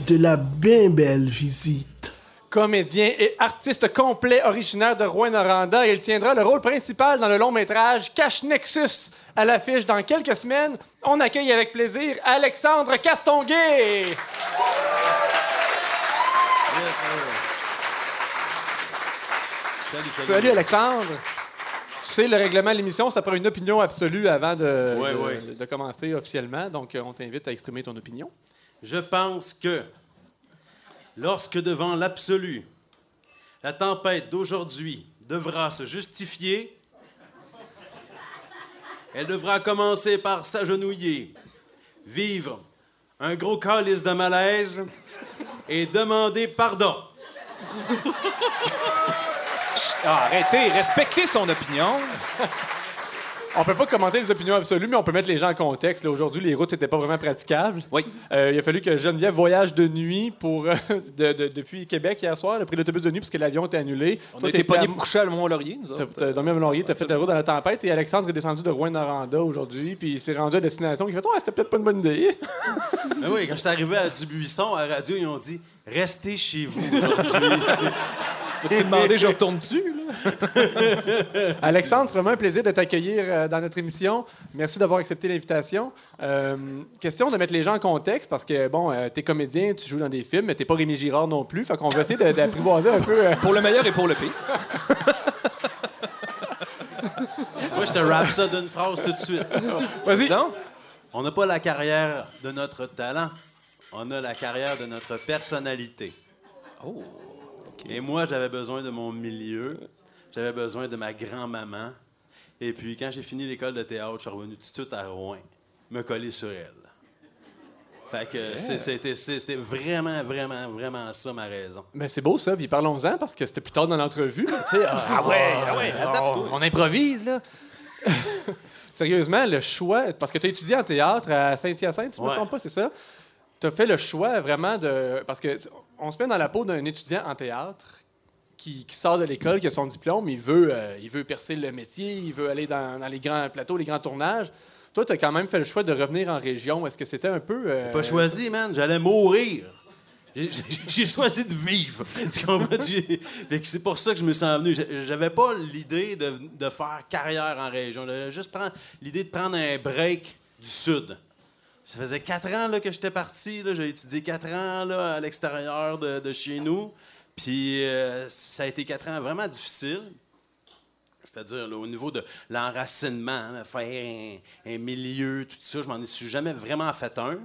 De la bien belle visite. Comédien et artiste complet originaire de Rouen-Noranda, il tiendra le rôle principal dans le long métrage Cache Nexus. À l'affiche dans quelques semaines, on accueille avec plaisir Alexandre Castonguay. Salut Alexandre. Tu sais, le règlement de l'émission, ça prend une opinion absolue avant de, Ouais, de- ouais. de commencer officiellement. Donc, euh, on t'invite à exprimer ton opinion. Je pense que lorsque devant l'absolu, la tempête d'aujourd'hui devra se justifier, elle devra commencer par s'agenouiller, vivre un gros calice de malaise et demander pardon. Ah, arrêtez, respectez son opinion. On peut pas commenter les opinions absolues, mais on peut mettre les gens en contexte. Là, Aujourd'hui, les routes n'étaient pas vraiment praticables. Oui. Euh, il a fallu que Geneviève voyage de nuit pour, euh, de- de- depuis Québec hier soir. Elle a pris l'autobus de nuit parce que l'avion était annulé. On Toi, a été pognés à- pour coucher à Mont-Laurier, nous T'as autres. t'as dormi à Laurier, t'as fait la route dans la tempête et Alexandre est descendu de Rouen-Noranda aujourd'hui, puis il s'est rendu à destination. Il fait Ouais, c'était peut-être pas une bonne idée. Ben oui, quand je suis arrivé à Dubuisson, à la radio, ils ont dit Restez chez vous aujourd'hui. Peux-tu demander, je retourne dessus, là? Alexandre, c'est vraiment un plaisir de t'accueillir euh, dans notre émission. Merci d'avoir accepté l'invitation. Euh, question de mettre les gens en contexte parce que, bon, euh, t'es comédien, tu joues dans des films, mais t'es pas Rémi Girard non plus. Fait qu'on va essayer d'apprivoiser un peu. euh, Pour le meilleur et pour le pire. Moi, je te rappe ça d'une phrase tout de suite. Vas-y. Non? On n'a pas la carrière de notre talent, on a la carrière de notre personnalité. Oh. Et moi, j'avais besoin de mon milieu. J'avais besoin de ma grand-maman. Et puis, quand j'ai fini l'école de théâtre, je suis revenu tout de suite à Rouen, me coller sur elle. Fait que c'était c'était vraiment, vraiment, vraiment ça ma raison. Mais c'est beau ça, puis parlons-en parce que c'était plus tard dans l'entrevue. mais tu sais, ah, ah ouais, ah ouais, on, on improvise là. Sérieusement, le choix, parce que tu as étudié en théâtre à Saint-Hyacinthe, je ne me Ouais. trompe pas, c'est ça? Tu as fait le choix vraiment de. Parce que on se met dans la peau d'un étudiant en théâtre qui, sort de l'école, qui a son diplôme, il veut, euh, il veut percer le métier, il veut aller dans, les grands plateaux, les grands tournages. Toi, tu as quand même fait le choix de revenir en région. Est-ce que c'était un peu. euh, Pas choisi, man. J'allais mourir. J'ai- choisi de vivre. Tu comprends? C'est pour ça que je me suis envenu. J'a- J'avais pas l'idée de, de faire carrière en région. J'avais juste l'idée de prendre un break du Sud. Ça faisait quatre ans là, que j'étais parti. J'ai étudié quatre ans là, à l'extérieur de, chez nous. Puis euh, ça a été quatre ans vraiment difficiles. C'est-à-dire au niveau de l'enracinement, hein, faire un, milieu, tout ça, je m'en suis jamais vraiment fait un.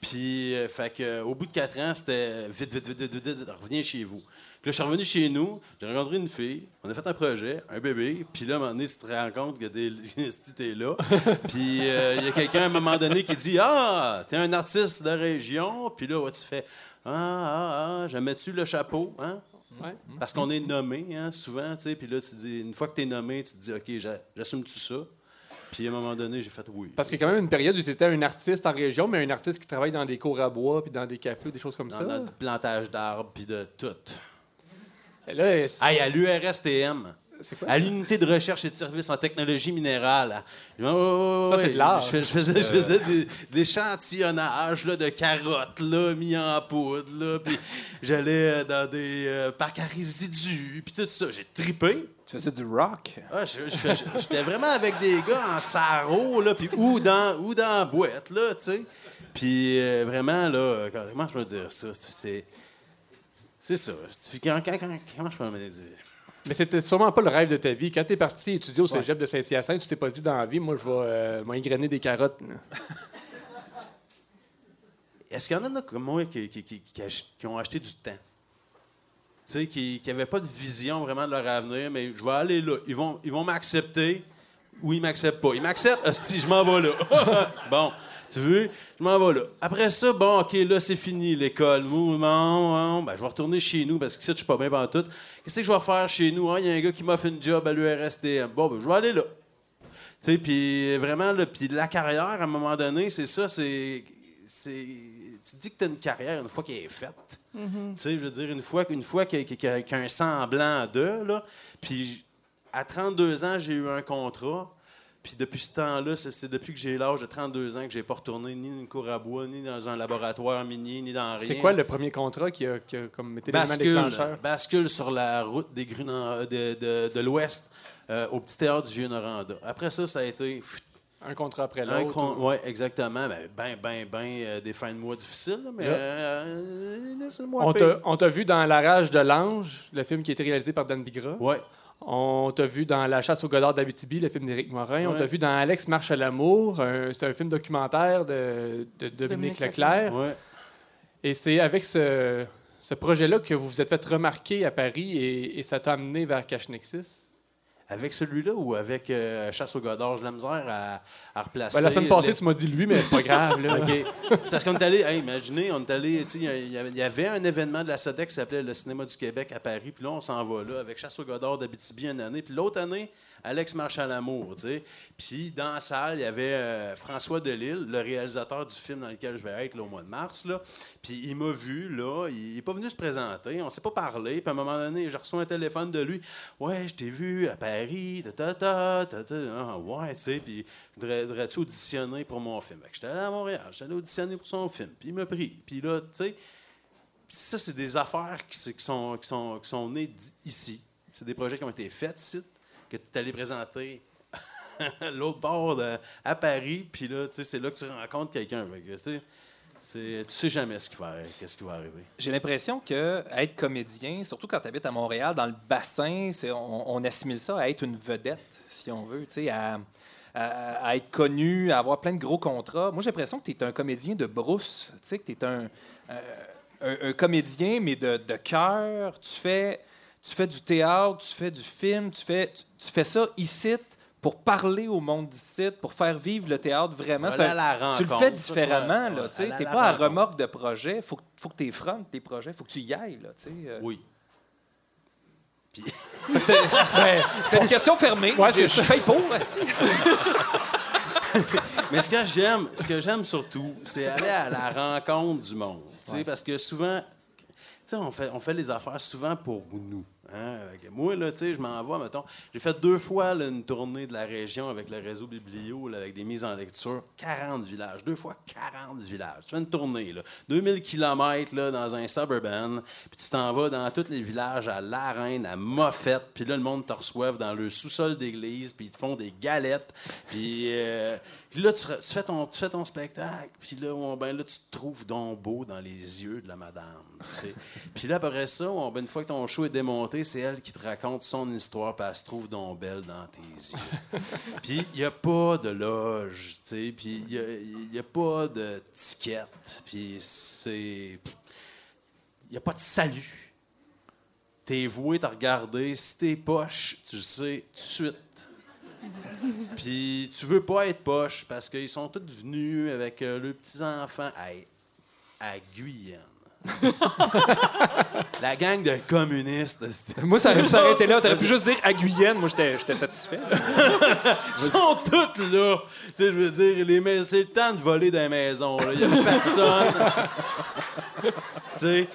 Puis, euh, fait au bout de quatre ans, c'était vite, vite, vite, vite, vite, reviens chez vous. Puis là, je suis revenu chez nous, j'ai rencontré une fille, on a fait un projet, un bébé, puis là, à un moment donné, tu te rends compte que t'es t'es là. Puis, euh, il y a quelqu'un à un moment donné qui dit Ah, t'es un artiste de région, puis là, ouais, tu fais Ah, ah, ah, j'aimais-tu le chapeau, hein? Ouais. Parce qu'on est nommé, hein, souvent, tu sais, puis là, tu dis, une fois que tu es nommé, tu te dis, OK, j'a- j'assume-tu ça? Puis à un moment donné, j'ai fait oui. Parce qu'il y a quand même une période où tu étais un artiste en région, mais un artiste qui travaille dans des cours à bois, puis dans des cafés, des choses comme Dans ça. notre plantage d'arbres, puis de tout. Là, c'est- Hey, à l'URSTM, c'est quoi? à l'unité de recherche et de services en technologie minérale. Ouais, ouais, Ça, c'est ouais. de l'art. Je, je faisais, je faisais des, des échantillonnages là, de carottes là, mis en poudre. Là, puis j'allais euh, dans des euh, parcs à résidus, puis tout ça. J'ai tripé. Tu faisais du rock? Ah, je- je- je- J'étais vraiment avec des gars en sarreau, là, puis ou dans, ou dans la boîte, là, tu sais. Puis euh, vraiment, là, euh, comment je peux dire ça? C'est... C'est ça. Quand- quand- quand- comment je peux me dire? Mais c'était sûrement pas le rêve de ta vie. Quand tu es parti étudier au Ouais. cégep de Saint-Hyacinthe, tu t'es pas dit dans la vie, moi, je vais euh, m'engrainer des carottes. Est-ce qu'il y en a comme moi qui, qui- qui- qui ach- qui ont acheté du temps? Tu sais, qui n'avaient pas de vision vraiment de leur avenir, mais je vais aller là. Ils vont, ils vont m'accepter ou ils m'acceptent pas. Ils m'acceptent, hostie, je m'en vais là. bon, tu veux, je m'en vais là. Après ça, bon, OK, là, c'est fini l'école. Mouvement, ben, je vais retourner chez nous parce que ça, je suis pas bien tout. Qu'est-ce que je vais faire chez nous? Il y a un gars qui m'a fait une job à l'URSTM. Bon, ben, je vais aller là. Tu sais, puis vraiment, là, puis la carrière, à un moment donné, c'est ça, c'est. Tu dis que tu as une carrière une fois qu'elle est faite. Tu sais, je veux dire, une fois, une fois qu'il y a- y un semblant de, là. Puis à 32 ans, j'ai eu un contrat. Puis depuis ce temps-là, c'est depuis que j'ai l'âge de 32 ans que j'ai pas retourné ni dans une cour à bois, ni dans un laboratoire minier, ni dans rien. C'est quoi le premier contrat qui a, qui a comme été bascule, déclencheur? bascule sur la route des grues de, de, de l'Ouest euh, au petit théâtre du Vieux-Noranda. Après ça, ça a été Un contrat après l'autre. con- ou- ouais, exactement. Ben, ben, ben, ben, euh, des fins de mois difficiles, mais Yeah. euh, laissez-moi On payer. t'a on t'a vu dans La Rage de l'Ange, le film qui a été réalisé par Dan Bigra. Ouais. On t'a vu dans La chasse au godard d'Abitibi, le film d'Éric Morin. On t'a vu dans Alex marche à l'amour. C'est un film documentaire de, de Dominique, Dominique Leclerc. Ouais. Et c'est avec ce, ce projet-là que vous vous êtes fait remarquer à Paris et, et ça t'a amené vers Cache Nexus. Avec celui-là ou avec euh, Chasse au Godard, j'ai la misère à, à replacer. Ben, la semaine passée, les- tu m'as dit lui, mais c'est pas grave. Là. C'est parce qu'on est allé, hey, imaginez, on est allé, il y avait un événement de la SODEC qui s'appelait le Cinéma du Québec à Paris, puis là, on s'en va là avec Chasse au Godard d'Abitibi une année, puis l'autre année, Alex marche à l'amour, tu sais. Puis dans la salle, il y avait euh, François Delisle, le réalisateur du film dans lequel je vais être là, au mois de mars, là. Puis il m'a vu, là, il n'est pas venu se présenter, on s'est pas parlé, puis à un moment donné, j'ai reçu un téléphone de lui. Ouais, je t'ai vu à Paris, ta ta ta, ta. Ah, ouais, tu sais, puis voudrais- voudrais-tu auditionner pour mon film? J'étais allé à Montréal, j'étais allé auditionner pour son film, puis il m'a pris. Puis là, tu sais, ça, c'est des affaires qui, sont, qui, sont, qui sont nées ici. C'est des projets qui ont été faits ici, que tu es allé présenter l'autre bord à Paris, puis là, c'est là que tu rencontres quelqu'un. Que, tu sais, jamais ce qui va, qu'est-ce qui va arriver. J'ai l'impression que être comédien, surtout quand tu habites à Montréal, dans le bassin, on, assimile ça à être une vedette, si on veut, à, à- à être connu, à avoir plein de gros contrats. Moi, j'ai l'impression que tu es un comédien de brousse, que tu es un... euh, un- un comédien, mais de, de cœur. Tu fais, tu fais du théâtre, tu fais du film, tu fais, tu, tu fais ça ici pour parler au monde d'ici, pour faire vivre le théâtre vraiment. La tu le fais différemment. là, tu la pas à remorque de projet. Faut, que- faut que tu effrontes tes projets. Faut que tu y ailles. Là, tu sais, euh. Oui. C'était ben, c'était une question fermée. Ouais, je, je paye pour, aussi. Mais ce que j'aime, ce que j'aime surtout, c'est aller à la rencontre du monde. tu sais, Parce que souvent, on fait, les affaires souvent pour nous. hein. Moi, là, tu sais, je m'envoie, mettons. J'ai fait deux fois une tournée de la région avec le réseau Biblio, avec des mises en lecture. 40 villages. Deux fois 40 villages. Tu fais une tournée, là. 2000 km là, dans un suburban. Puis tu t'en vas dans tous les villages, à La Reine, à Moffette. Puis là, le monde te reçoive dans le sous-sol d'église. Puis ils te font des galettes. Puis. euh, puis là, tu, fais ton, tu fais ton spectacle, puis là, on- ben là, tu te trouves donc beau dans les yeux de la madame. tu sais. puis là, après ça, on- ben, une fois que ton show est démonté, c'est elle qui te raconte son histoire, puis elle se trouve donc belle dans tes yeux. puis il n'y a pas de loge, tu sais, puis il n'y a, pas de ticket, puis c'est. Il n'y a pas de salut. T'es voué à regarder. Si t'es poche, tu le sais tout de suite. Puis tu veux pas être poche parce qu'ils sont tous venus avec euh, leurs petits-enfants à, à Guyane. La gang de communistes. Moi, ça aurait été là. T'aurais pu juste dire à Guyenne. Moi, j'étais j'étais satisfait. Ils sont tous là. Tu sais, je veux dire, les mais- c'est le temps de voler dans les maisons. Il n'y a personne. tu sais.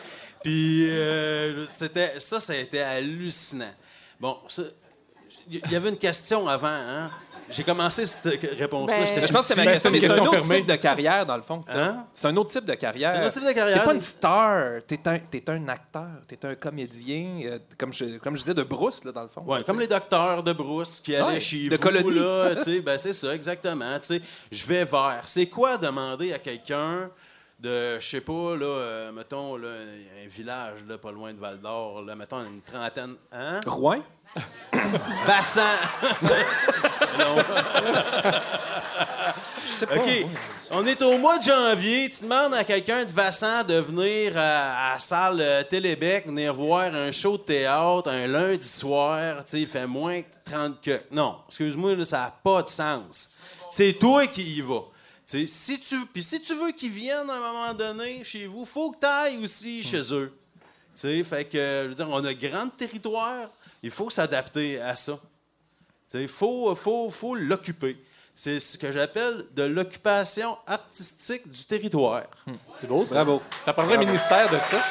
Puis euh, c'était, ça, ça a été hallucinant. Bon, ça- il y avait une question avant, hein? J'ai commencé cette réponse-là. Ben- Je pense que c'est ma Ben, question. c'est un question autre fermée. type de carrière, dans le fond. Hein? C'est un autre type de carrière. C'est un autre type de carrière. T'es pas une star. T'es un, t'es un acteur. T'es un comédien. euh, comme, je, comme je disais, de brousse, là, dans le fond. Ouais, comme les docteurs de brousse qui allaient Ouais, chez de vous. colonie. Là, tu sais, ben c'est ça, exactement. tu sais. Je vais vers. C'est quoi demander à quelqu'un de, je sais pas, là, euh, mettons, là, un village là, pas loin de Val d'Or, là, mettons une trentaine. Hein? Rouen? Bassan! non. Je sais pas. OK. On est au mois de janvier. Tu demandes à quelqu'un de Vassan de venir à, à la salle euh, Télébec, venir voir un show de théâtre un lundi soir. Tu sais, il fait moins que 30 que. Non, excuse-moi, là, ça n'a pas de sens. C'est toi qui y vas. Si tu, puis si tu veux qu'ils viennent à un moment donné chez vous, faut que tu ailles aussi chez eux. Fait que, je veux dire, on a grand territoire, il faut s'adapter à ça. Il faut, faut, faut l'occuper. C'est ce que j'appelle de l'occupation artistique du territoire. C'est beau, ça. Bravo. Ça prendrait un ministère de ça?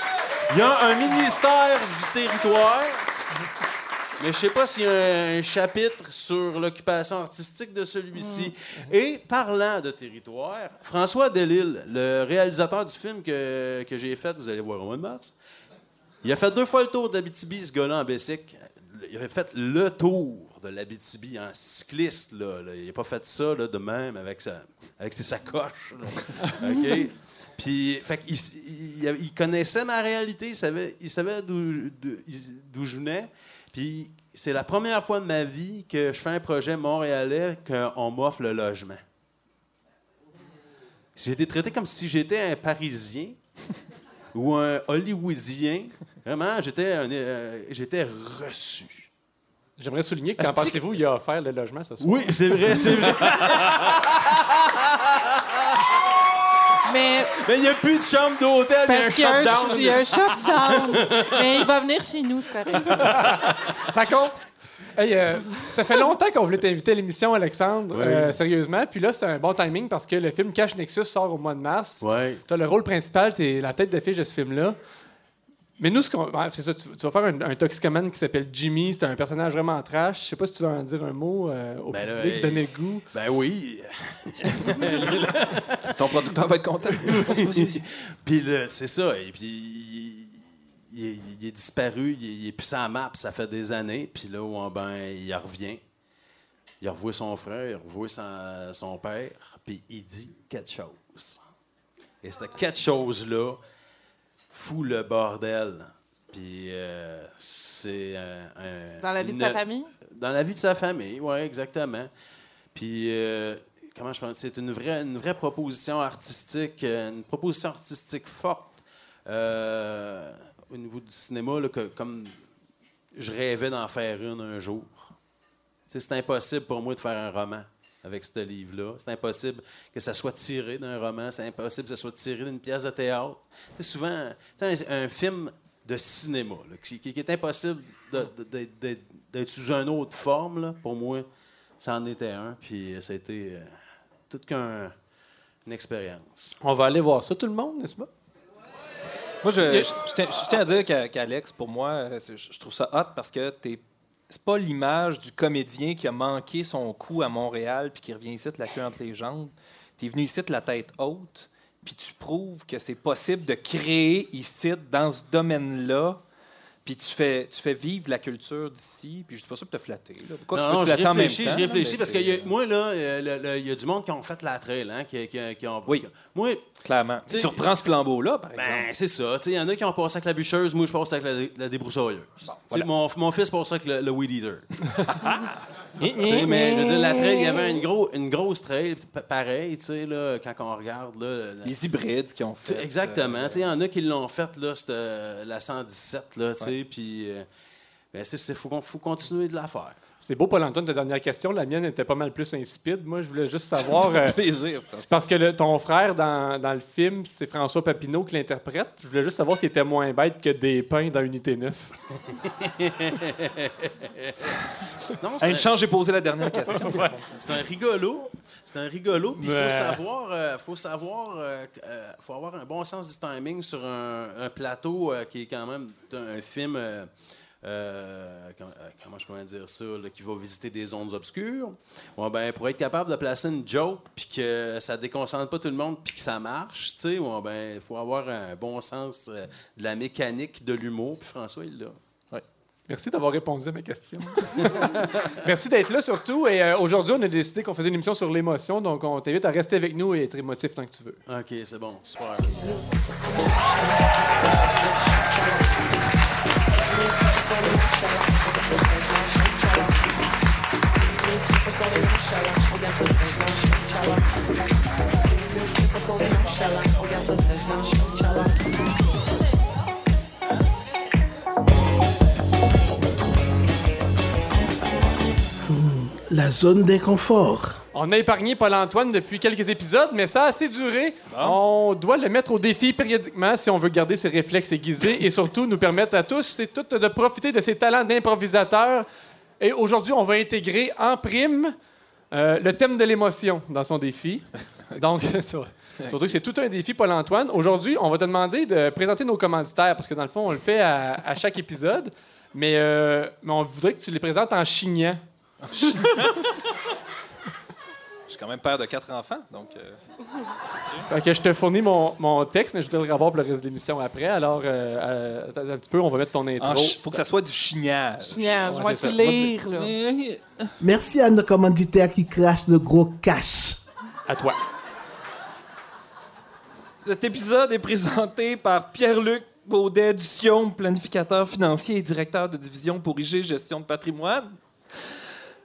Il y a un ministère du territoire, mais je sais pas s'il y a un chapitre sur l'occupation artistique de celui-ci. Et parlant de territoire, François Delisle, le réalisateur du film que, que j'ai fait, vous allez voir au mois de mars, il a fait deux fois le tour d'Abitibi, ce gars-là, en Bessic. Il a fait le tour de l'Abitibi en cycliste. Là, là. Il n'a pas fait ça là, de même avec, sa, avec ses sacoches. OK? Puis, fait il, il connaissait ma réalité, il savait, il savait d'où je venais. Puis, c'est la première fois de ma vie que je fais un projet montréalais qu'on m'offre le logement. J'ai été traité comme si j'étais un Parisien ou un Hollywoodien. Vraiment, j'étais euh, j'étais reçu. J'aimerais souligner que qu'en pensez-vous, il a offert le logement ce soir? Oui, c'est vrai, c'est vrai. Mais Mais il n'y a plus de chambre d'hôtel, il y a un parce qu'il y a un, shutdown. il y a un shutdown. Mais il va venir chez nous, c'est correct. Ça compte. Hey, euh, ça fait longtemps qu'on voulait t'inviter à l'émission, Alexandre, Oui. euh, sérieusement. Puis là, c'est un bon timing parce que le film Cash Nexus sort au mois de mars. Tu as le rôle principal, tu es la tête d'affiche de ce film-là. Mais nous, ce qu'on- ouais, c'est ça, tu, tu vas faire un, un toxicomane qui s'appelle Jimmy. C'est un personnage vraiment trash. Je sais pas si tu veux en dire un mot euh, au Ben là, public, hey. donner le goût. Ben oui. Ton producteur va être content. Puis là, c'est ça. Et puis, il, il- il est disparu, il, il est plus la map, ça fait des années. Puis là, ouais, ben, il revient. Il revoit son frère, il revoit son, son père, puis il dit quelque chose. Et ce quelque chose-là fout le bordel. Puis euh, c'est un, un- Dans la vie de sa famille? Dans la vie de sa famille, oui, exactement. Puis, euh, comment je pense, c'est une vraie, une vraie proposition artistique, euh, une proposition artistique forte euh, au niveau du cinéma, là, que, comme je rêvais d'en faire une un jour. C'est impossible pour moi de faire un roman avec ce livre-là. C'est impossible que ça soit tiré d'un roman. C'est impossible que ça soit tiré d'une pièce de théâtre. Tu sais, souvent, tu un, un film de cinéma là, qui, qui est impossible d'être sous une autre forme, là, pour moi, ça en était un. Puis ça a été euh, toute qu'un- une expérience. On va aller voir ça, tout le monde, n'est-ce pas? Moi, je, je- je tiens, je tiens à dire qu'Alex, pour moi, euh, c'est- je je trouve ça hot parce que t'es. C'est pas l'image du comédien qui a manqué son coup à Montréal puis qui revient ici de la queue entre les jambes. Tu es venu ici de la tête haute, puis tu prouves que c'est possible de créer ici, dans ce domaine-là, puis tu fais, tu fais vivre la culture d'ici, puis je dis pas ça pour te flatter. Là. Pourquoi tu Non, te je réfléchis, je réfléchis parce que c'est- y a- moi, là, euh, il y a du monde qui ont fait la trail, hein, qui, qui- qui ont... Oui. Moi, Clairement. Tu reprends ce flambeau-là, par exemple. ben, c'est ça. Il y en a qui ont passé avec la bûcheuse, moi, je passe avec la, la débroussailleuse. Voilà. mon, mon fils passe avec le, le weed eater. Mais je veux dire, la trail, il y avait une, gros, une grosse trail, pa- pareil, tu sais, là, quand on regarde. Là, Les hybrides qui ont fait. Exactement. euh, Tu sais, Il y en a qui l'ont fait, là, c'était euh, la 117, là, tu sais, puis... euh, ben, il faut, qu'on- faut continuer de la faire. C'est beau, Paul-Antoine, ta dernière question. La mienne était pas mal plus insipide. Moi, je voulais juste savoir. euh, plaisir, c'est Francis. parce que le- ton frère, dans, dans le film, c'est François Papineau qui l'interprète. Je voulais juste savoir s'il était moins bête que des pains dans Unité 9. Non, À c'est une un- chance, j'ai posé la dernière question. C'est un rigolo. C'est un rigolo. Puis il Mais- faut savoir, euh, faut savoir, euh, euh, faut avoir un bon sens du timing sur un, un plateau euh, qui est quand même un, un film. euh, euh, comment, euh, comment je pourrais dire ça, là, qui va visiter des zones obscures. Ouais, ben, pour être capable de placer une joke, puis que ça déconcentre pas tout le monde, puis que ça marche, tu sais, ouais, ben, il faut avoir un bon sens euh, de la mécanique de l'humour. Puis François, il l'a. Merci d'avoir répondu à mes questions. Merci d'être là surtout. Et euh, aujourd'hui, on a décidé qu'on faisait une émission sur l'émotion. Donc, on t'invite à rester avec nous et être émotif tant que tu veux. OK, c'est bon, super. La zone d'inconfort. On a épargné Paul-Antoine depuis quelques épisodes, mais ça a assez duré. On doit le mettre au défi périodiquement si on veut garder ses réflexes aiguisés et surtout nous permettre à tous et toutes de profiter de ses talents d'improvisateur. Et aujourd'hui, on va intégrer en prime euh, le thème de l'émotion dans son défi. Donc, sur- surtout que c'est tout un défi, Paul-Antoine. Aujourd'hui, on va te demander de présenter nos commanditaires parce que dans le fond, on le fait à, à chaque épisode. Mais, euh, mais on voudrait que tu les présentes en chignant. Je suis quand même père de quatre enfants, donc. euh, Fait que je te fournis mon, mon texte, mais je dois le revoir pour le reste de l'émission après. Alors, euh, euh, attends un petit peu, on va mettre ton intro. en ch- faut que ça soit du chignage. Je Ouais, vais c'est te ça. lire, là. Merci à nos commanditaires qui crachent de gros cash. À toi. Cet épisode est présenté par Pierre-Luc Baudet Ducion, planificateur financier et directeur de division pour IG Gestion de patrimoine.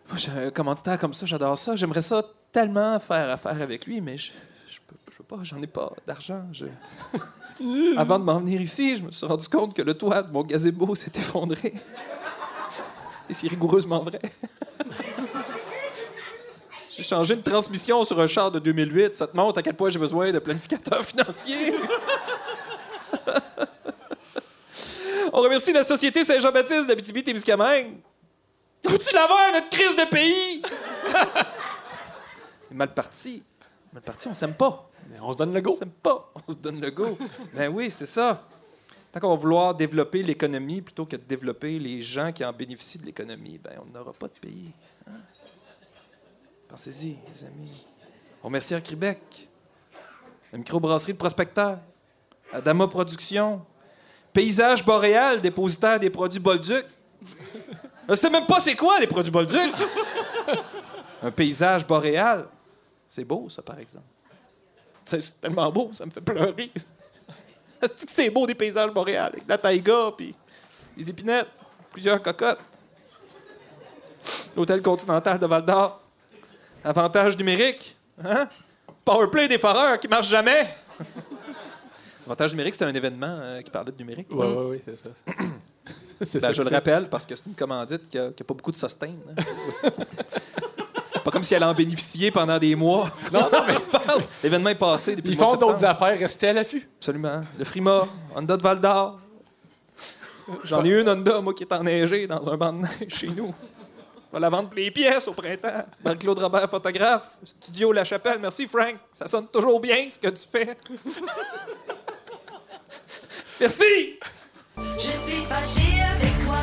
Moi, j'ai un commanditaire comme ça, j'adore ça. J'aimerais ça tellement faire affaire avec lui, mais je, je, peux, je peux pas, j'en ai pas d'argent. Je... Avant de m'en venir ici, je me suis rendu compte que le toit de mon gazebo s'est effondré. Et c'est rigoureusement vrai. J'ai changé une transmission sur un char de 2008. Ça te montre à quel point j'ai besoin de planificateur financier. On remercie la Société Saint-Jean-Baptiste d'Abitibi-Témiscamingue. Tu l'avoir, notre crise de pays! Mal parti. Mal parti, on s'aime pas. Mais on se donne le On go. s'aime pas. On se donne le go. ben oui, c'est ça. Tant qu'on va vouloir développer l'économie plutôt que de développer les gens qui en bénéficient de l'économie, ben on n'aura pas de pays. hein? Pensez-y, les amis. On remercie Air Québec, la microbrasserie de Prospecteur, Adama Productions, Paysage Boréal, dépositaire des produits Bolduc. Je sais même pas c'est quoi les produits Bolduc. Un paysage boréal. C'est beau, ça, par exemple. C'est tellement beau, ça me fait pleurer. C'est beau des paysages boréales avec la taïga, puis des épinettes, plusieurs cocottes. L'hôtel continental de Val d'Or. Avantage numérique. Hein? Powerplay des foreurs qui marche jamais. Avantage numérique, c'était un événement euh, qui parlait de numérique. Oui, oui, oui, c'est ça. Ben, ça je le rappelle parce que c'est une commandite qui n'a pas beaucoup de sustain. hein. pas comme si elle en bénéficiait pendant des mois. Non, non, mais L'événement est passé depuis ils le mois font de d'autres septembre. affaires. Restez à l'affût. Absolument. Le Frima, Honda de Val d'Or. J'en ai une Honda, moi, qui est enneigée dans un banc de neige chez nous. On va la vendre pour les pièces au printemps. Marc-Claude Robert, photographe. Studio La Chapelle. Merci, Frank. Ça sonne toujours bien, ce que tu fais. Merci! Je suis fâchée avec toi.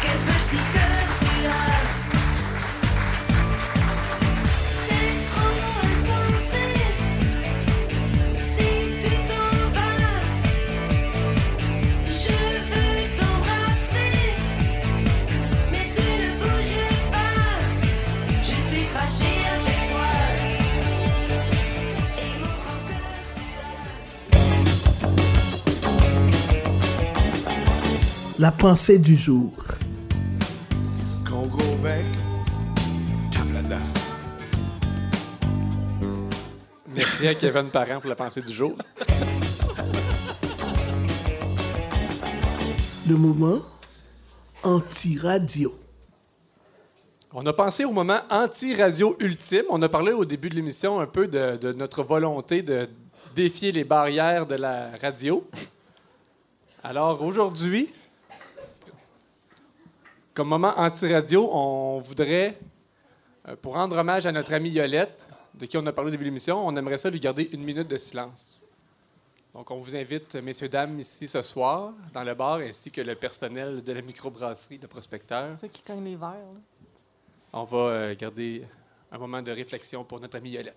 Quel petit La pensée du jour. Merci à Kevin Parent pour la pensée du jour. Le moment anti-radio. On a pensé au moment anti-radio ultime. On a parlé au début de l'émission un peu de, de notre volonté de défier les barrières de la radio. Alors aujourd'hui, comme moment anti-radio, on voudrait, euh, pour rendre hommage à notre amie Yolette, de qui on a parlé au début de l'émission, on aimerait ça lui garder une minute de silence. Donc, on vous invite, messieurs, dames, ici ce soir, dans le bar, ainsi que le personnel de la microbrasserie, le prospecteur. Ceux qui cognent les verres. là. On va euh, garder un moment de réflexion pour notre amie Yolette.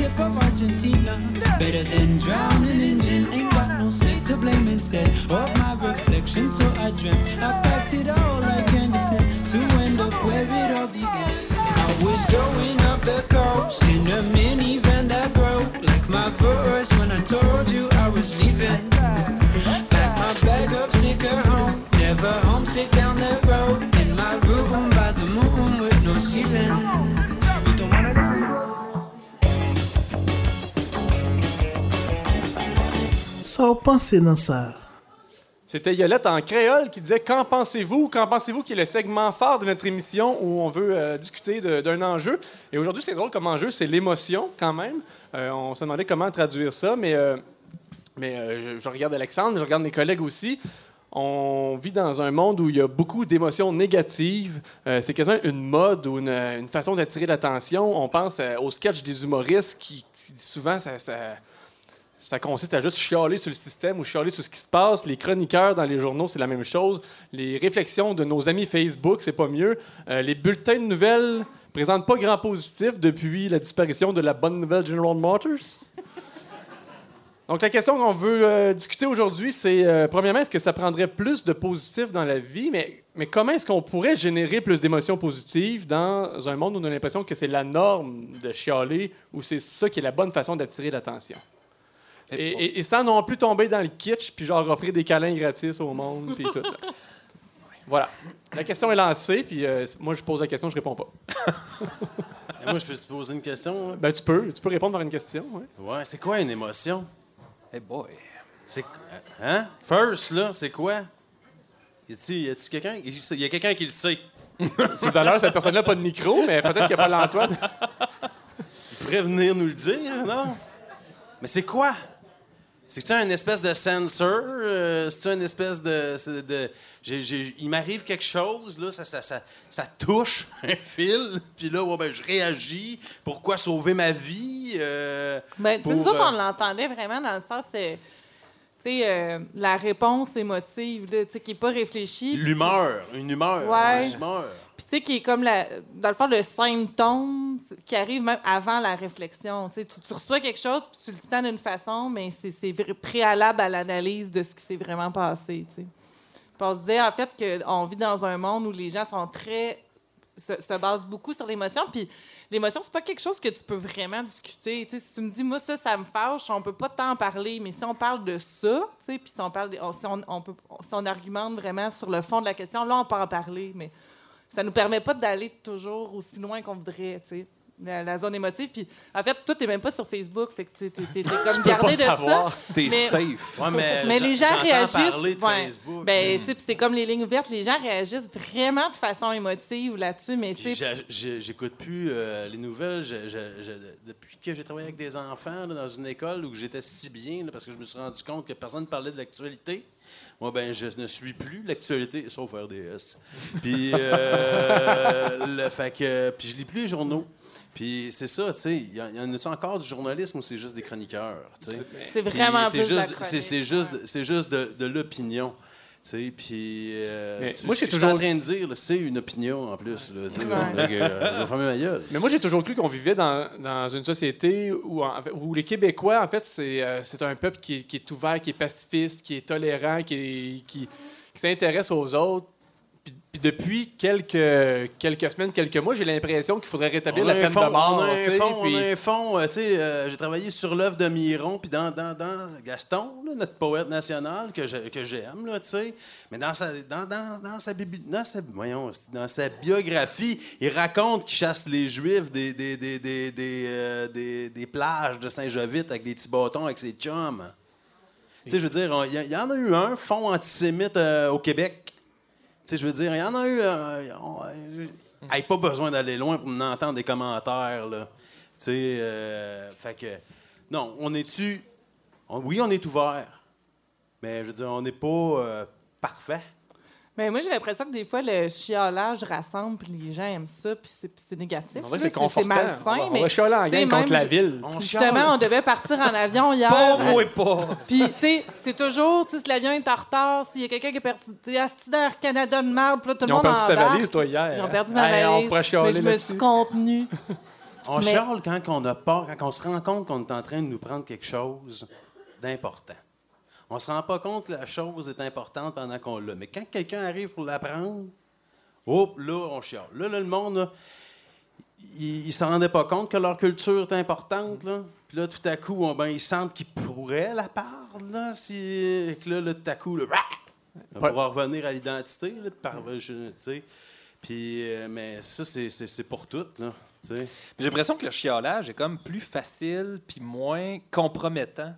tip of Argentina. Better than drowning engine, ain't got no say to blame instead of my reflection. So I dreamt I packed it all like Anderson to end up where it all began. I was going up the coast in a minivan that broke like my verse Sans penser dans ça? C'était Yolette en créole qui disait Qu'en pensez-vous? Qu'en pensez-vous qui est le segment phare de notre émission où on veut euh, discuter d'un enjeu? Et aujourd'hui, c'est drôle comme enjeu, c'est l'émotion quand même. Euh, on se demandait comment traduire ça, mais, euh, je, regarde Alexandre, je regarde mes collègues aussi. On vit dans un monde où il y a beaucoup d'émotions négatives. C'est quasiment une mode ou une, façon d'attirer l'attention. On pense aux sketchs des humoristes qui, qui souvent ça, ça consiste à juste chialer sur le système ou chialer sur ce qui se passe. Les chroniqueurs dans les journaux, c'est la même chose. Les réflexions de nos amis Facebook, c'est pas mieux. Euh, les bulletins de nouvelles présentent pas grand positif depuis la disparition de la bonne nouvelle General Motors. Donc, la question qu'on veut euh, discuter aujourd'hui, c'est, euh, premièrement, est-ce que ça prendrait plus de positif dans la vie, mais, mais comment est-ce qu'on pourrait générer plus d'émotions positives dans un monde où on a l'impression que c'est la norme de chialer ou c'est ça qui est la bonne façon d'attirer l'attention? Et, et- et sans non plus tomber dans le kitsch, puis genre offrir des câlins gratis au monde, puis tout. là. Voilà. La question est lancée, puis euh, moi, je pose la question, je réponds pas. Moi, je peux te poser une question? hein? Ben, tu peux. Tu peux répondre par une question, ouais. Ouais, c'est quoi une émotion? Hey boy. C'est. Hein? First, là, c'est quoi? Y a-tu y a-tu quelqu'un? Y a quelqu'un qui le sait. À l'heure, cette personne-là n'a pas de micro, mais peut-être qu'il n'y a pas l'Antoine. Il pourrait venir nous le dire, non? Mais c'est quoi? C'est-tu un espèce de sensor? Euh, C'est-tu une espèce de. c'est il m'arrive quelque chose, là, ça, ça, ça, ça touche un fil, puis là, ouais, ben, je réagis. Pourquoi sauver ma vie? Euh, Ben, sais, nous pour, autres, euh, on l'entendait vraiment dans le sens, euh, tu sais, euh, la réponse émotive, là, tu sais, qui n'est pas réfléchie. L'humeur, une humeur. Ouais. Une humeur. Sais, qui est comme, dans le fond, le symptôme qui arrive même avant la réflexion. Tu, reçois quelque chose, puis tu le sens d'une façon, mais c'est préalable à l'analyse de ce qui s'est vraiment passé. On se en fait, qu'on vit dans un monde où les gens sont très. se, se basent beaucoup sur l'émotion. Puis l'émotion, c'est pas quelque chose que tu peux vraiment discuter. Si tu me dis, moi, ça, ça me fâche, on peut pas t'en parler. Mais si on parle de ça, puis si on parle. si, on peut, si on argumente vraiment sur le fond de la question, là, on peut en parler. Mais ça nous permet pas d'aller toujours aussi loin qu'on voudrait, tu sais. La, la zone émotive. Puis, en fait, tout n'est même pas sur Facebook. Fait que tu es, comme gardé de ça. savoir. T'es Mais- safe. Ouais, mais, les gens réagissent. parler de ouais. Facebook. Ben, tu sais, puis c'est comme les lignes ouvertes. Les gens réagissent vraiment de façon émotive là-dessus. Mais, tu sais, J'écoute plus euh, les nouvelles. Je- je- je- depuis que j'ai travaillé avec des enfants là, dans une école où j'étais si bien, là, parce que je me suis rendu compte que personne ne parlait de l'actualité, moi, ben, je ne suis plus l'actualité, sauf RDS. Puis, euh, le, fait que, puis je lis plus les journaux. Puis c'est ça, tu sais, il y, en- a-tu encore du journalisme ou c'est juste des chroniqueurs, tu sais? c'est vraiment c'est juste, c'est, juste, c'est juste de, de l'opinion. Tu sais, puis. euh, Mais tu- moi, j'ai je suis toujours- en train de dire, c'est une opinion en plus. Là, tu sais, Ouais. donc, euh, je vais fermer ma gueule. Mais moi, j'ai toujours cru qu'on vivait dans, dans une société où, en fait, où les Québécois, en fait, c'est euh, c'est un peuple qui est, qui est ouvert, qui est pacifiste, qui est tolérant, qui, qui, qui s'intéresse aux autres. Puis, puis depuis quelques, quelques semaines, quelques mois, j'ai l'impression qu'il faudrait rétablir On la peine fond, de mort. on a un fond, puis- on a un fond. euh, euh, j'ai travaillé sur l'œuvre de Miron, puis dans, dans, dans Gaston, là, notre poète national que je- que j'aime, là, tu sais. Mais dans sa, dans, dans, dans sa, bibi- dans, sa, voyons, dans sa biographie, il raconte qu'il chasse les Juifs des, des, des, des, des, euh, des- des plages de Saint-Jovite avec des petits bâtons avec ses chums. Tu sais, je veux dire, il y, y en a eu un fond antisémite au Québec. Je veux dire, il y en a eu. euh, on- euh, hey, pas besoin d'aller loin pour en entendre des commentaires, là. Tu sais, euh, fait que. Non, on est-tu. oui, on est ouvert. Mais je veux dire, on n'est pas euh, parfait. Mais moi, j'ai l'impression que des fois, le chiolage rassemble, puis les gens aiment ça, puis c'est, c'est négatif. Que là, c'est malsain, on va, on mais va chialer en gang contre même la ville. On Justement, chiale. on devait partir en avion hier. Pas moi pas. Puis, tu sais, c'est toujours, tu sais, si l'avion est en retard, s'il y a quelqu'un qui est perdu, tu sais, Canada de marde, puis là, tout Ils le ont monde perdu ta valise, toi, hier. Ils ont perdu ma Hey, On valise. pourrait chialer mais je me suis contenue. On Mais- chiale quand on a peur, quand on se rend compte qu'on est en train de nous prendre quelque chose d'important. On se rend pas compte que la chose est importante pendant qu'on l'a. Mais quand quelqu'un arrive pour la prendre, hop, là, on chiale. Là, là, le monde, là, ils ne se rendaient pas compte que leur culture est importante. Là. Puis là, tout à coup, on- ben, ils sentent qu'ils pourraient la perdre. Là, si, et que là, là, tout à coup, là, on va revenir à l'identité. par- sais. Puis, euh, mais ça, c'est- pour tout. J'ai l'impression que le chiolage est comme plus facile puis moins compromettant.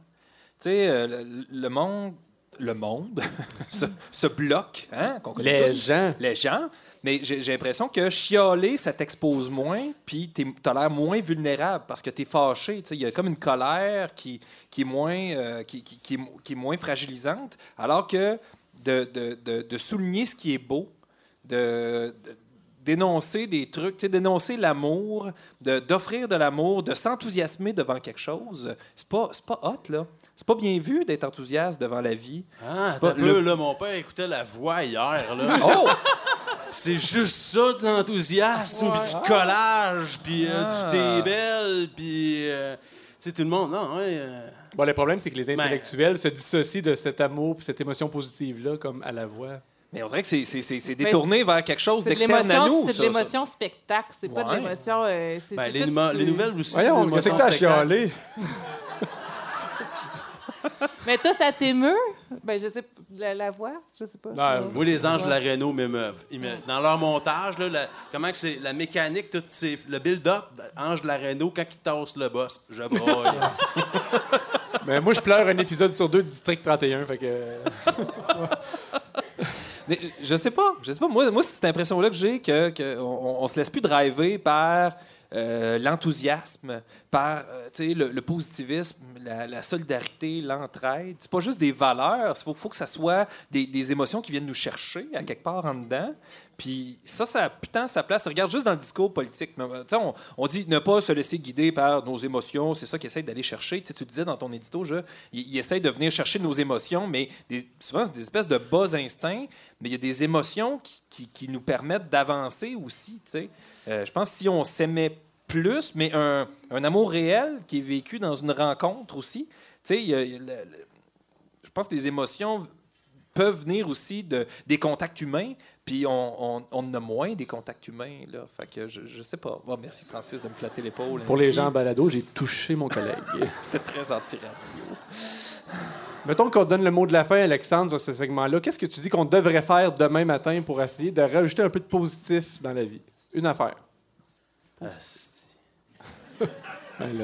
Sais, euh, le, le monde, le monde se, se bloque, hein, Les tous. gens. les gens. Mais j'ai l'impression que chialer, ça t'expose moins, puis tu as l'air moins vulnérable parce que tu es fâché. Il y a comme une colère qui, qui, est moins, euh, qui, qui- qui qui est moins fragilisante, alors que de, de- de- de souligner ce qui est beau, de dénoncer des trucs, tu sais, dénoncer l'amour, d'offrir de, l'amour, de s'enthousiasmer devant quelque chose, c'est pas, c'est pas hot, là. C'est pas bien vu d'être enthousiaste devant la vie. Ah, C'est pas le- là, mon père écoutait la voix hier. Là. Oh! C'est juste ça, de l'enthousiasme, puis du collage, puis euh, Ah. du t'es belle, puis... euh, tu sais, tout le monde, non, ouais... euh, Bon, le problème, c'est que les Ben- intellectuels se dissocient de cet amour et cette émotion positive-là, comme à la voix. Mais on dirait que c'est- c'est c'est- c'est détourné vers quelque chose C'est de d'externe à nous. l'émotion, c'est de l'émotion spectacle, c'est pas de l'émotion. euh, ben, les, tout- nouvelles aussi. Voyons, qu'est-ce que t'as chialé? Mais toi, ça t'émeut? Ben, je sais, la, la voix, je sais pas. Non, Moi, les anges de la. Renault m'émeuvent. Me- Dans leur montage, là, la- comment que c'est la mécanique, tout le build-up, ange de la Renault, quand ils tassent le boss, je broille. Mais moi, je pleure un épisode sur deux de District 31. Fait que... Je sais pas. Je sais pas. Moi, c'est cette impression-là que j'ai que, que se laisse plus driver par euh, l'enthousiasme, par euh, le, positivisme, la, solidarité, l'entraide. C'est pas juste des valeurs. Il faut, que ça soit des, émotions qui viennent nous chercher à quelque part en dedans. Puis ça, ça a putain sa place. Regarde juste dans le discours politique. On, dit ne pas se laisser guider par nos émotions. C'est ça qu'ils essayent d'aller chercher. Tu sais, tu disais dans ton édito, je, ils essayent de venir chercher nos émotions, mais souvent, c'est des espèces de bas instincts. Mais il y a des émotions qui, nous permettent d'avancer aussi. Euh, je pense que si on s'aimait plus, mais un, un amour réel qui est vécu dans une rencontre aussi, tu sais, il y a- il y a le- le- je pense que les émotions peuvent venir aussi de, des contacts humains, puis on, on, a moins des contacts humains. Là. Fait que je, je sais pas. Bon, merci Francis de me flatter l'épaule. Pour ainsi. les gens en balado, j'ai touché mon collègue. C'était très anti-radio. Mettons qu'on donne le mot de la fin, Alexandre, sur ce segment-là. Qu'est-ce que tu dis qu'on devrait faire demain matin pour essayer de rajouter un peu de positif dans la vie? Une affaire. Ben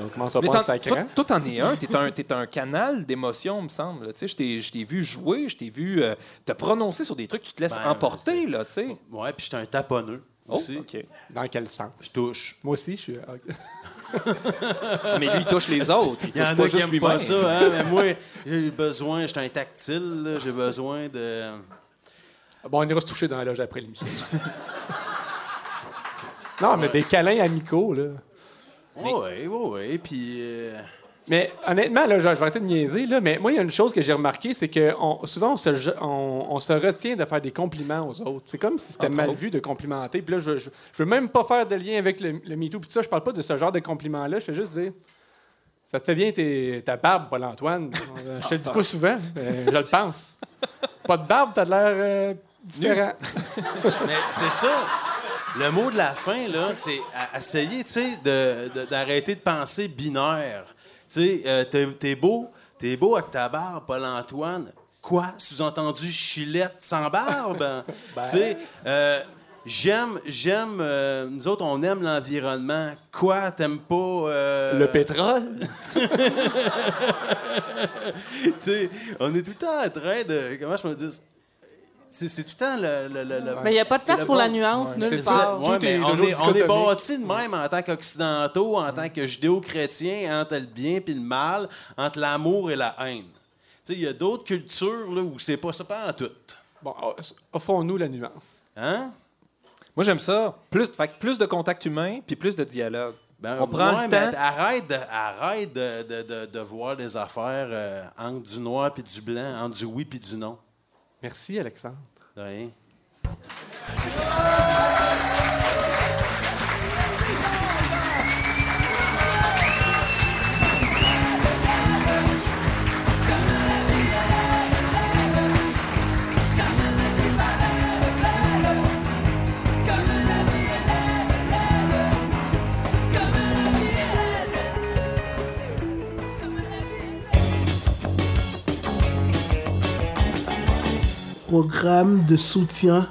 on commence à toi, t'en es un. T'es un, t'es un canal d'émotions, me semble. là. Tu sais, je t'ai- vu jouer, je t'ai vu euh, te prononcer sur des trucs, tu te laisses Ben, emporter, là, tu sais. ouais, puis j'étais un taponneux. Oh, aussi. OK. Dans quel sens? Je touche. Moi aussi, je suis. ok. Mais lui, il touche les autres. Il Il y touche pas juste pas ça, hein, mais moi, j'ai besoin, j'étais un tactile, là, j'ai besoin de... Bon, on ira se toucher dans la loge après l'émission. non, mais des câlins amicaux, là. Oui, oui, oui, puis... euh, Mais honnêtement, là, je, je vais arrêter de niaiser, là, mais moi, il y a une chose que j'ai remarqué, c'est que on- souvent, on se, je- on, on se retient de faire des compliments aux autres. C'est comme si c'était mal autres. vu de complimenter. Puis là, je, je, je veux même pas faire de lien avec le, le MeToo. Puis ça, je parle pas de ce genre de compliments-là. Je fais juste dire Ça te fait bien tes- ta barbe, Paul-Antoine. Je te le dis pas souvent, mais je le pense. Pas de barbe, t'as de l'air euh, différent. Mais c'est ça. Le mot de la fin, là, c'est essayer, tu sais, de- de- d'arrêter de, penser binaire. Tu sais, euh, t'es, beau, t'es beau avec ta barbe, Paul-Antoine. Quoi? Sous-entendu, chilette sans barbe? Tu sais, euh, j'aime, j'aime, euh, nous autres, on aime l'environnement. Quoi? T'aimes pas... euh, Le pétrole? tu sais, on est tout le temps en train de... Comment je peux dire? C'est, tout le temps le... le- le- le- Mais il n'y a pas de place pour la nuance Ouais, nulle part. Ouais, Tout mais est on est, on est bâti de même en tant qu'occidentaux, en tant que judéo-chrétiens, entre le bien et le mal, entre l'amour et la haine. Tu sais, il y a d'autres cultures là, où c'est pas ça, pas en tout. Bon, offrons-nous la nuance. Hein? Moi, j'aime ça. Plus, fait que plus de contact humain, puis plus de dialogue. Ben, On prend ouais, le temps. Arrête, de, arrête de, de- de- de voir des affaires euh, entre du noir puis du blanc, entre du oui puis du non. Merci, Alexandre. Programme de soutien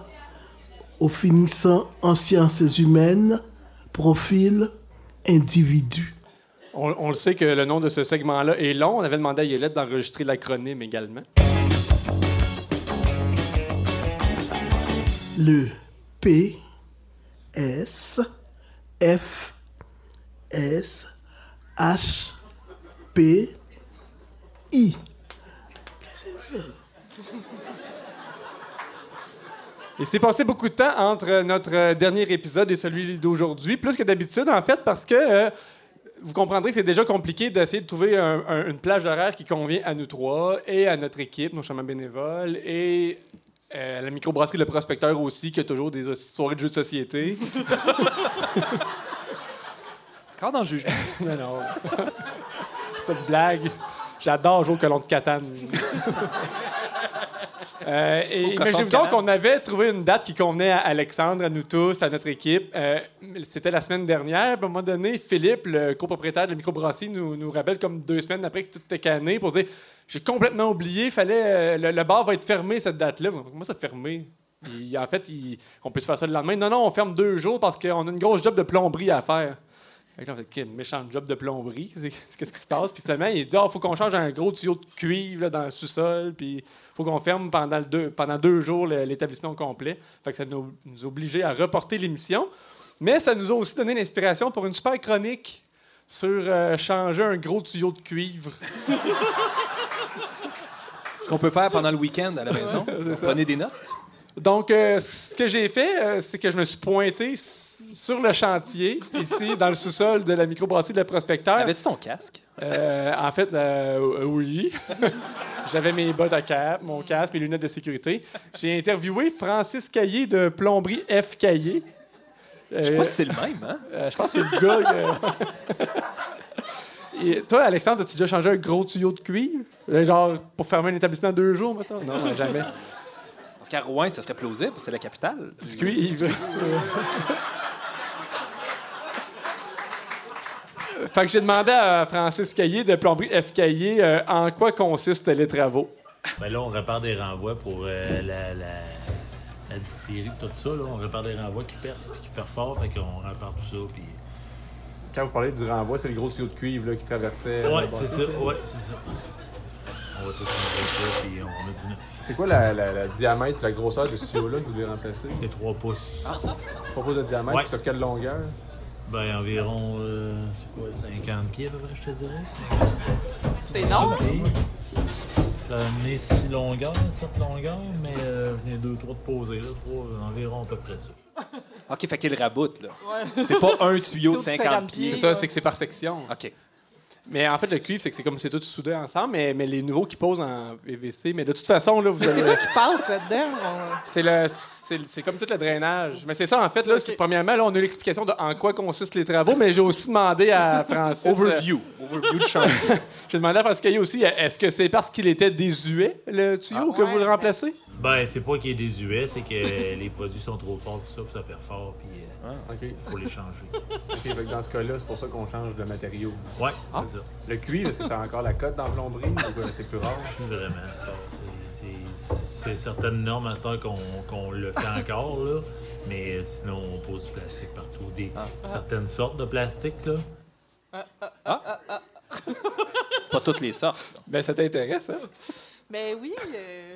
aux finissants en sciences humaines, profil individu. On, on le sait que le nom de ce segment-là est long. On avait demandé à Yolette d'enregistrer l'acronyme également. Le P S F S H P I. Il s'est passé beaucoup de temps entre notre euh, dernier épisode et celui d'aujourd'hui, plus que d'habitude, en fait, parce que euh, vous comprendrez que c'est déjà compliqué d'essayer de trouver un- un- une plage horaire qui convient à nous trois et à notre équipe, nos chamans bénévoles, et euh, à la microbrasserie Le Prospecteur aussi, qui a toujours des soirées de jeux de société. Encore dans le jugement. non, non. C'est une blague. J'adore jouer au colon de Catane. Euh, et imaginez-vous donc qu'on avait trouvé une date qui convenait à Alexandre, à nous tous, à notre équipe. Euh, C'était la semaine dernière. À un moment donné, Philippe, le copropriétaire de la microbrasserie, nous, nous rappelle comme deux semaines après que tout était canné pour dire J'ai complètement oublié, fallait, euh, le, le bar va être fermé cette date-là. Comment ça fermé? Il- En fait, il- on peut se faire ça le lendemain? Non, non, on ferme deux jours parce qu'on a une grosse job de plomberie à faire. Là, on fait, Quel méchant job de plomberie? Qu'est-ce qui se passe? Puis finalement, il dit il faut qu'on change un gros tuyau de cuivre là, dans le sous-sol. Puis faut qu'on ferme pendant, le deux, pendant deux jours l'établissement complet. Fait que ça nous, nous a obligés à reporter l'émission. Mais ça nous a aussi donné l'inspiration pour une super chronique sur euh, changer un gros tuyau de cuivre. Ce qu'on peut faire pendant le week-end à la maison. Prenez des notes? Donc, euh, ce que j'ai fait, euh, c'est que je me suis pointé sur le chantier, ici, dans le sous-sol de la microbrasserie de la Prospecteur. Avais-tu ton casque? Euh, en fait, euh, euh, oui. J'avais mes bottes à cap, mon casque, mes lunettes de sécurité. J'ai interviewé Francis Caillé de Plomberie F. Caillé. Je sais pas si c'est le même, hein? Euh, je pense que c'est le gars. Et toi, Alexandre, as-tu déjà changé un gros tuyau de cuivre? Euh, Genre pour fermer un établissement deux jours, maintenant? Non, jamais. Parce qu'à Rouen, ça serait plausible, parce que c'est la capitale. Du cuivre. Fait que j'ai demandé à Francis Caillé de Plomberie F. Caillé euh, en quoi consistent les travaux? Ben là, on répare des renvois pour euh, la, la, la distillerie, tout ça. Là. On répare des renvois qui percent puis qui perforent. Fait qu'on répare tout ça. Puis... Quand vous parlez du renvoi, c'est le gros tuyau de cuivre là, qui traversait. Ouais, c'est ça. Ouais, c'est ça. On va tout changer ça, puis on met du neuf. C'est quoi la, la- la diamètre, la grosseur de ce tuyau-là que vous devez remplacer? C'est 3 pouces. 3 pouces de diamètre, Ouais. sur quelle longueur? Ben, environ, euh, c'est quoi, 50 pieds à peu près, je te dirais. C'est long. Ça a amené 6 longueurs, 7 longueurs, mais euh, j'en ai 2, 3 de poser, là, 3, environ à peu près ça. OK, fait qu'il raboute, là. C'est pas un tuyau de 50 pieds. C'est ça, c'est que c'est par section. OK. Mais en fait, le cuivre, c'est que c'est comme c'est tout soudé ensemble, mais, mais les nouveaux qui posent en PVC. Mais de toute façon, là, vous C'est avez. quoi qui passe là-dedans? On- C'est le, c'est, c'est comme tout le drainage. Mais c'est ça, en fait, là, c'est- premièrement, là, on a eu l'explication de en quoi consistent les travaux, mais j'ai aussi demandé à Francis. Overview. Overview de chantier. euh, j'ai demandé à Francis Caillé aussi, est-ce que c'est parce qu'il était désuet, le tuyau, que vous le remplacez? Ben, c'est pas qu'il est désuet, c'est que les produits sont trop forts, tout ça, puis ça perfore, puis OK. il faut les changer. dans ce cas-là, c'est pour ça qu'on change de matériau. Ouais, c'est ça. Le cuivre, est-ce que c'est encore la cote dans la plomberie ou c'est plus rare? Vraiment, à cette heure. C'est- certaines normes à cette heure qu'on le fait encore, là. Mais euh, sinon, on pose du plastique partout. Des, Certaines sortes de plastique, là. Pas toutes les sortes. Ben, ça t'intéresse, hein? Ben oui. euh,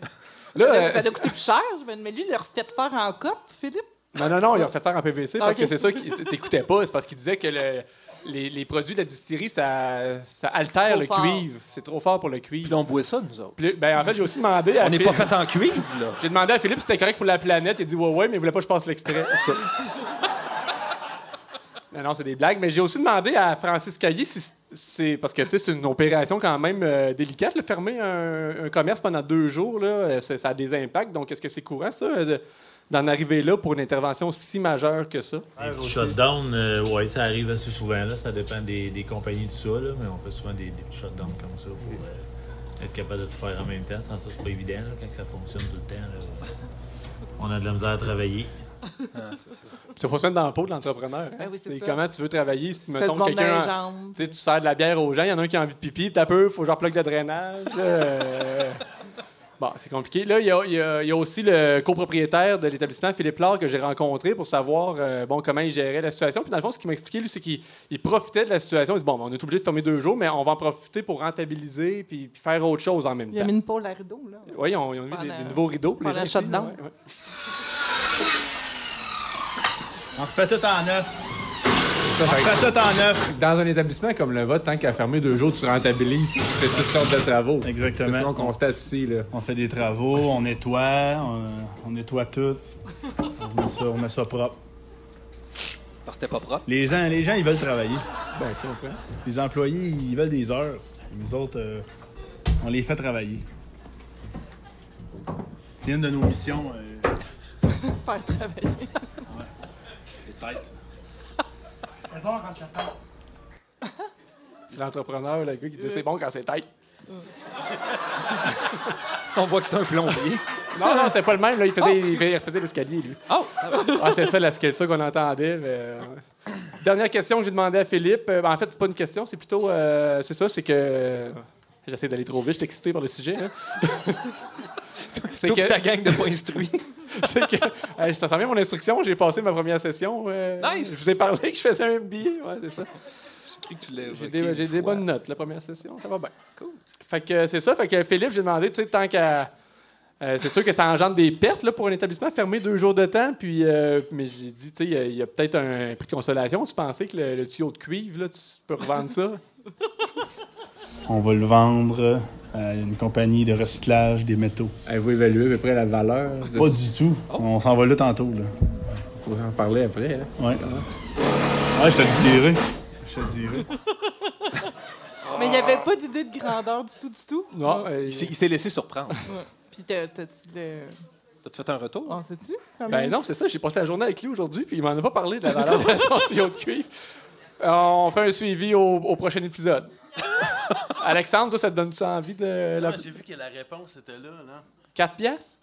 Là, ça, euh, ça doit coûter plus cher. je me- Mais lui, il l'a refait faire en coupe, Philippe? Non, non, non, il a fait faire en PVC parce que c'est ça qui t'écoutais pas. C'est parce qu'il disait que le- les, les produits de la distillerie, ça, ça altère le fort. cuivre. C'est trop fort pour le Puis cuivre. là, on boit ça, nous autres. Puis, ben, en fait, j'ai aussi demandé à On n'est pas fait en cuivre, là. J'ai demandé à Philippe si c'était correct pour la planète. Il a dit ouais, ouais, mais il voulait pas que je passe l'extrait. En tout cas. Non, non, c'est des blagues. Mais j'ai aussi demandé à Francis Caillé si c'est. Parce que, tu sais, c'est une opération quand même euh, délicate, le fermer un, un commerce pendant deux jours, là, euh, ça, a des impacts. Donc, est-ce que c'est courant, ça, euh, de- d'en arriver là pour une intervention si majeure que ça? Les petits shutdowns, euh, ouais, ça arrive assez souvent, là. Ça dépend des, des compagnies, tout ça, là. Mais on fait souvent des, des petits shutdowns comme ça pour euh, être capable de tout faire en même temps. Sans ça, c'est pas évident, là, quand ça fonctionne tout le temps, là. On a de la misère à travailler. Il faut se mettre dans la peau de l'entrepreneur. hein. Ben oui, comment tu veux travailler si, mettons, quelqu'un. Tu sers de la bière aux gens, il y en a un qui a envie de pipi, puis t'as peu, faut genre plug le drainage. euh. Bon, c'est compliqué. Là, il y a, il y a- il y a aussi le copropriétaire de l'établissement, Philippe Laure, que j'ai rencontré pour savoir euh, bon, comment il gérait la situation. Puis dans le fond, ce qu'il m'a expliqué, lui, c'est qu'il il profitait de la situation. Il dit Bon, ben, on est obligé de fermer deux jours, mais on va en profiter pour rentabiliser puis, puis faire autre chose en même Il a temps. mis une pôle à rideau, là. Oui, ils ont, ils ont des, nouveaux rideaux. pour les gens le ici, shutdown. ouais, ouais. On refait tout en neuf. On refait tout en neuf. Dans un établissement comme le vôtre, tant qu'à fermer deux jours, tu rentabilises, tu fais toutes sortes de travaux. Exactement. C'est ça qu'on constate ici. Là. On fait des travaux, on nettoie, on, on nettoie tout. On met ça, on met ça propre. Parce que c'était pas propre. Les gens, les gens, ils veulent travailler. Ben, je comprends. Les employés, ils veulent des heures. Nous autres, euh, on les fait travailler. C'est une de nos missions. euh, Faire travailler. C'est bon quand ça part. C'est l'entrepreneur, le gars qui dit c'est bon quand c'est tête. On voit que c'est un plombier. Non, non, c'était pas le même. Là. Il faisait, il faisait- il faisait l'escalier, lui. Oh! Ah, c'était ça, la- c'est ça qu'on entendait. mais, euh, Dernière question que j'ai demandé à Philippe. Euh, ben, en fait, c'est pas une question, c'est plutôt. euh, c'est ça, c'est que. J'essaie d'aller trop vite, je suis excité par le sujet. c'est Toute que, ta gang de pas instruits. c'est que euh, ça sent bien mon instruction, j'ai passé ma première session. euh, Nice. Je vous ai parlé que je faisais un MBA. Ouais, c'est ça. J'ai cru que tu l'as J'ai des, j'ai bonnes notes, la première session. Ça va bien. Cool. Fait que c'est ça. Fait que Philippe, j'ai demandé, tu sais, tant qu'à. euh, c'est sûr que ça engendre des pertes là, pour un établissement fermé deux jours de temps. Puis, euh, mais j'ai dit, tu sais, il y a- il y a, peut-être un prix de consolation. Tu pensais que le, le tuyau de cuivre, là, tu peux revendre ça? On va le vendre à une compagnie de recyclage des métaux. Avez-vous évalué à peu près la valeur? Pas du tout. On s'en va là tantôt. Là. Faut en parler après. Hein? Ouais. Ouais, je te le dirai. Je te le dirai. Mais il n'y avait pas d'idée de grandeur du tout, du tout. Non, euh, Il s'est- laissé surprendre. Ouais. Puis t'as- t'as-tu le. T'as-tu fait un retour? On sait-tu? Ben non, c'est ça. J'ai passé la journée avec lui aujourd'hui, puis il m'en a pas parlé de la valeur de son tuyau de cuivre. Euh, On fait un suivi au, au prochain épisode. Alexandre, toi, ça te donne-tu envie de la... Ah, J'ai vu que la réponse était là. là. 4 piastres?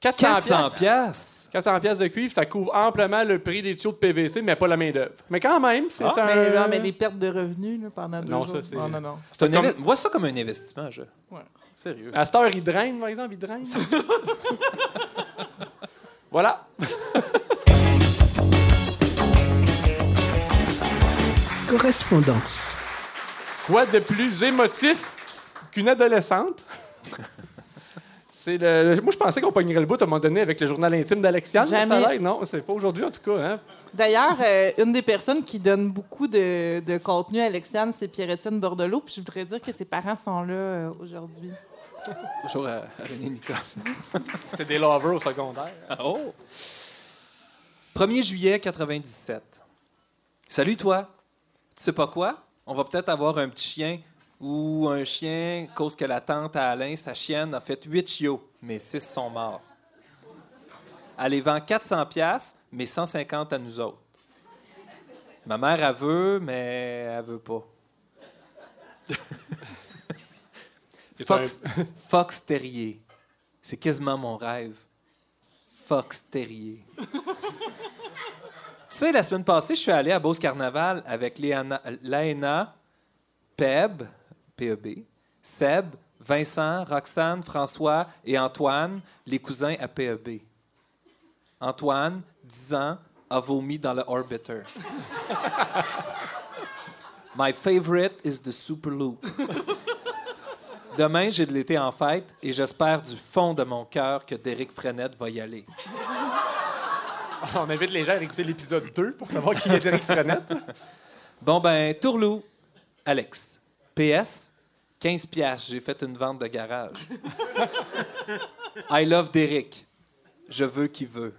400, 400 piastres. piastres. 400 piastres de cuivre, ça couvre amplement le prix des tuyaux de PVC, mais pas la main-d'œuvre. Mais quand même, c'est Ah, un. Mais, non, mais des pertes de revenus là, pendant deux Non, jours. ça, c'est- Non, non, non. C'est un Comme- Vois ça comme un investissement, je. Ouais. Sérieux. À cette heure, il draine, par exemple, il draine. voilà. Correspondance. Quoi de plus émotif qu'une adolescente? C'est le... Moi, je pensais qu'on pognerait le bout à un moment donné avec le journal intime d'Alexiane. mais Ça a Jamais. non, c'est pas aujourd'hui en tout cas. Hein? D'ailleurs, euh, une des personnes qui donne beaucoup de, de contenu à Alexiane, c'est Pierre-Étienne Bordelot. Puis je voudrais dire que ses parents sont là euh, aujourd'hui. Bonjour à, à René Nicole. C'était des lovers au secondaire. Oh! 1er juillet 97. Salut toi. Tu sais pas quoi? On va peut-être avoir un petit chien ou un chien, cause que la tante à Alain, sa chienne, a fait 8 chiots, mais 6 sont morts. Elle les vend 400 pièces, mais 150 à nous autres. Ma mère, elle veut, mais elle veut pas. Fox, Fox Terrier. C'est quasiment mon rêve. Fox Terrier. Tu sais, la semaine passée, je suis allé à Beauce Carnaval avec Léana- Laena, Peb, PEB, Seb, Vincent, Roxane, François et Antoine, les cousins à PEB. Antoine, 10 ans, a vomi dans le Orbiter. My favorite is the Super Loop. Demain, j'ai de l'été en fête et j'espère du fond de mon cœur que Derek Frenette va y aller. On invite les gens à écouter l'épisode 2 pour savoir qui est Eric Frenette. Bon, ben, Tourlou, Alex. PS, 15 piastres, j'ai fait une vente de garage. I love Derek. Je veux qui veut.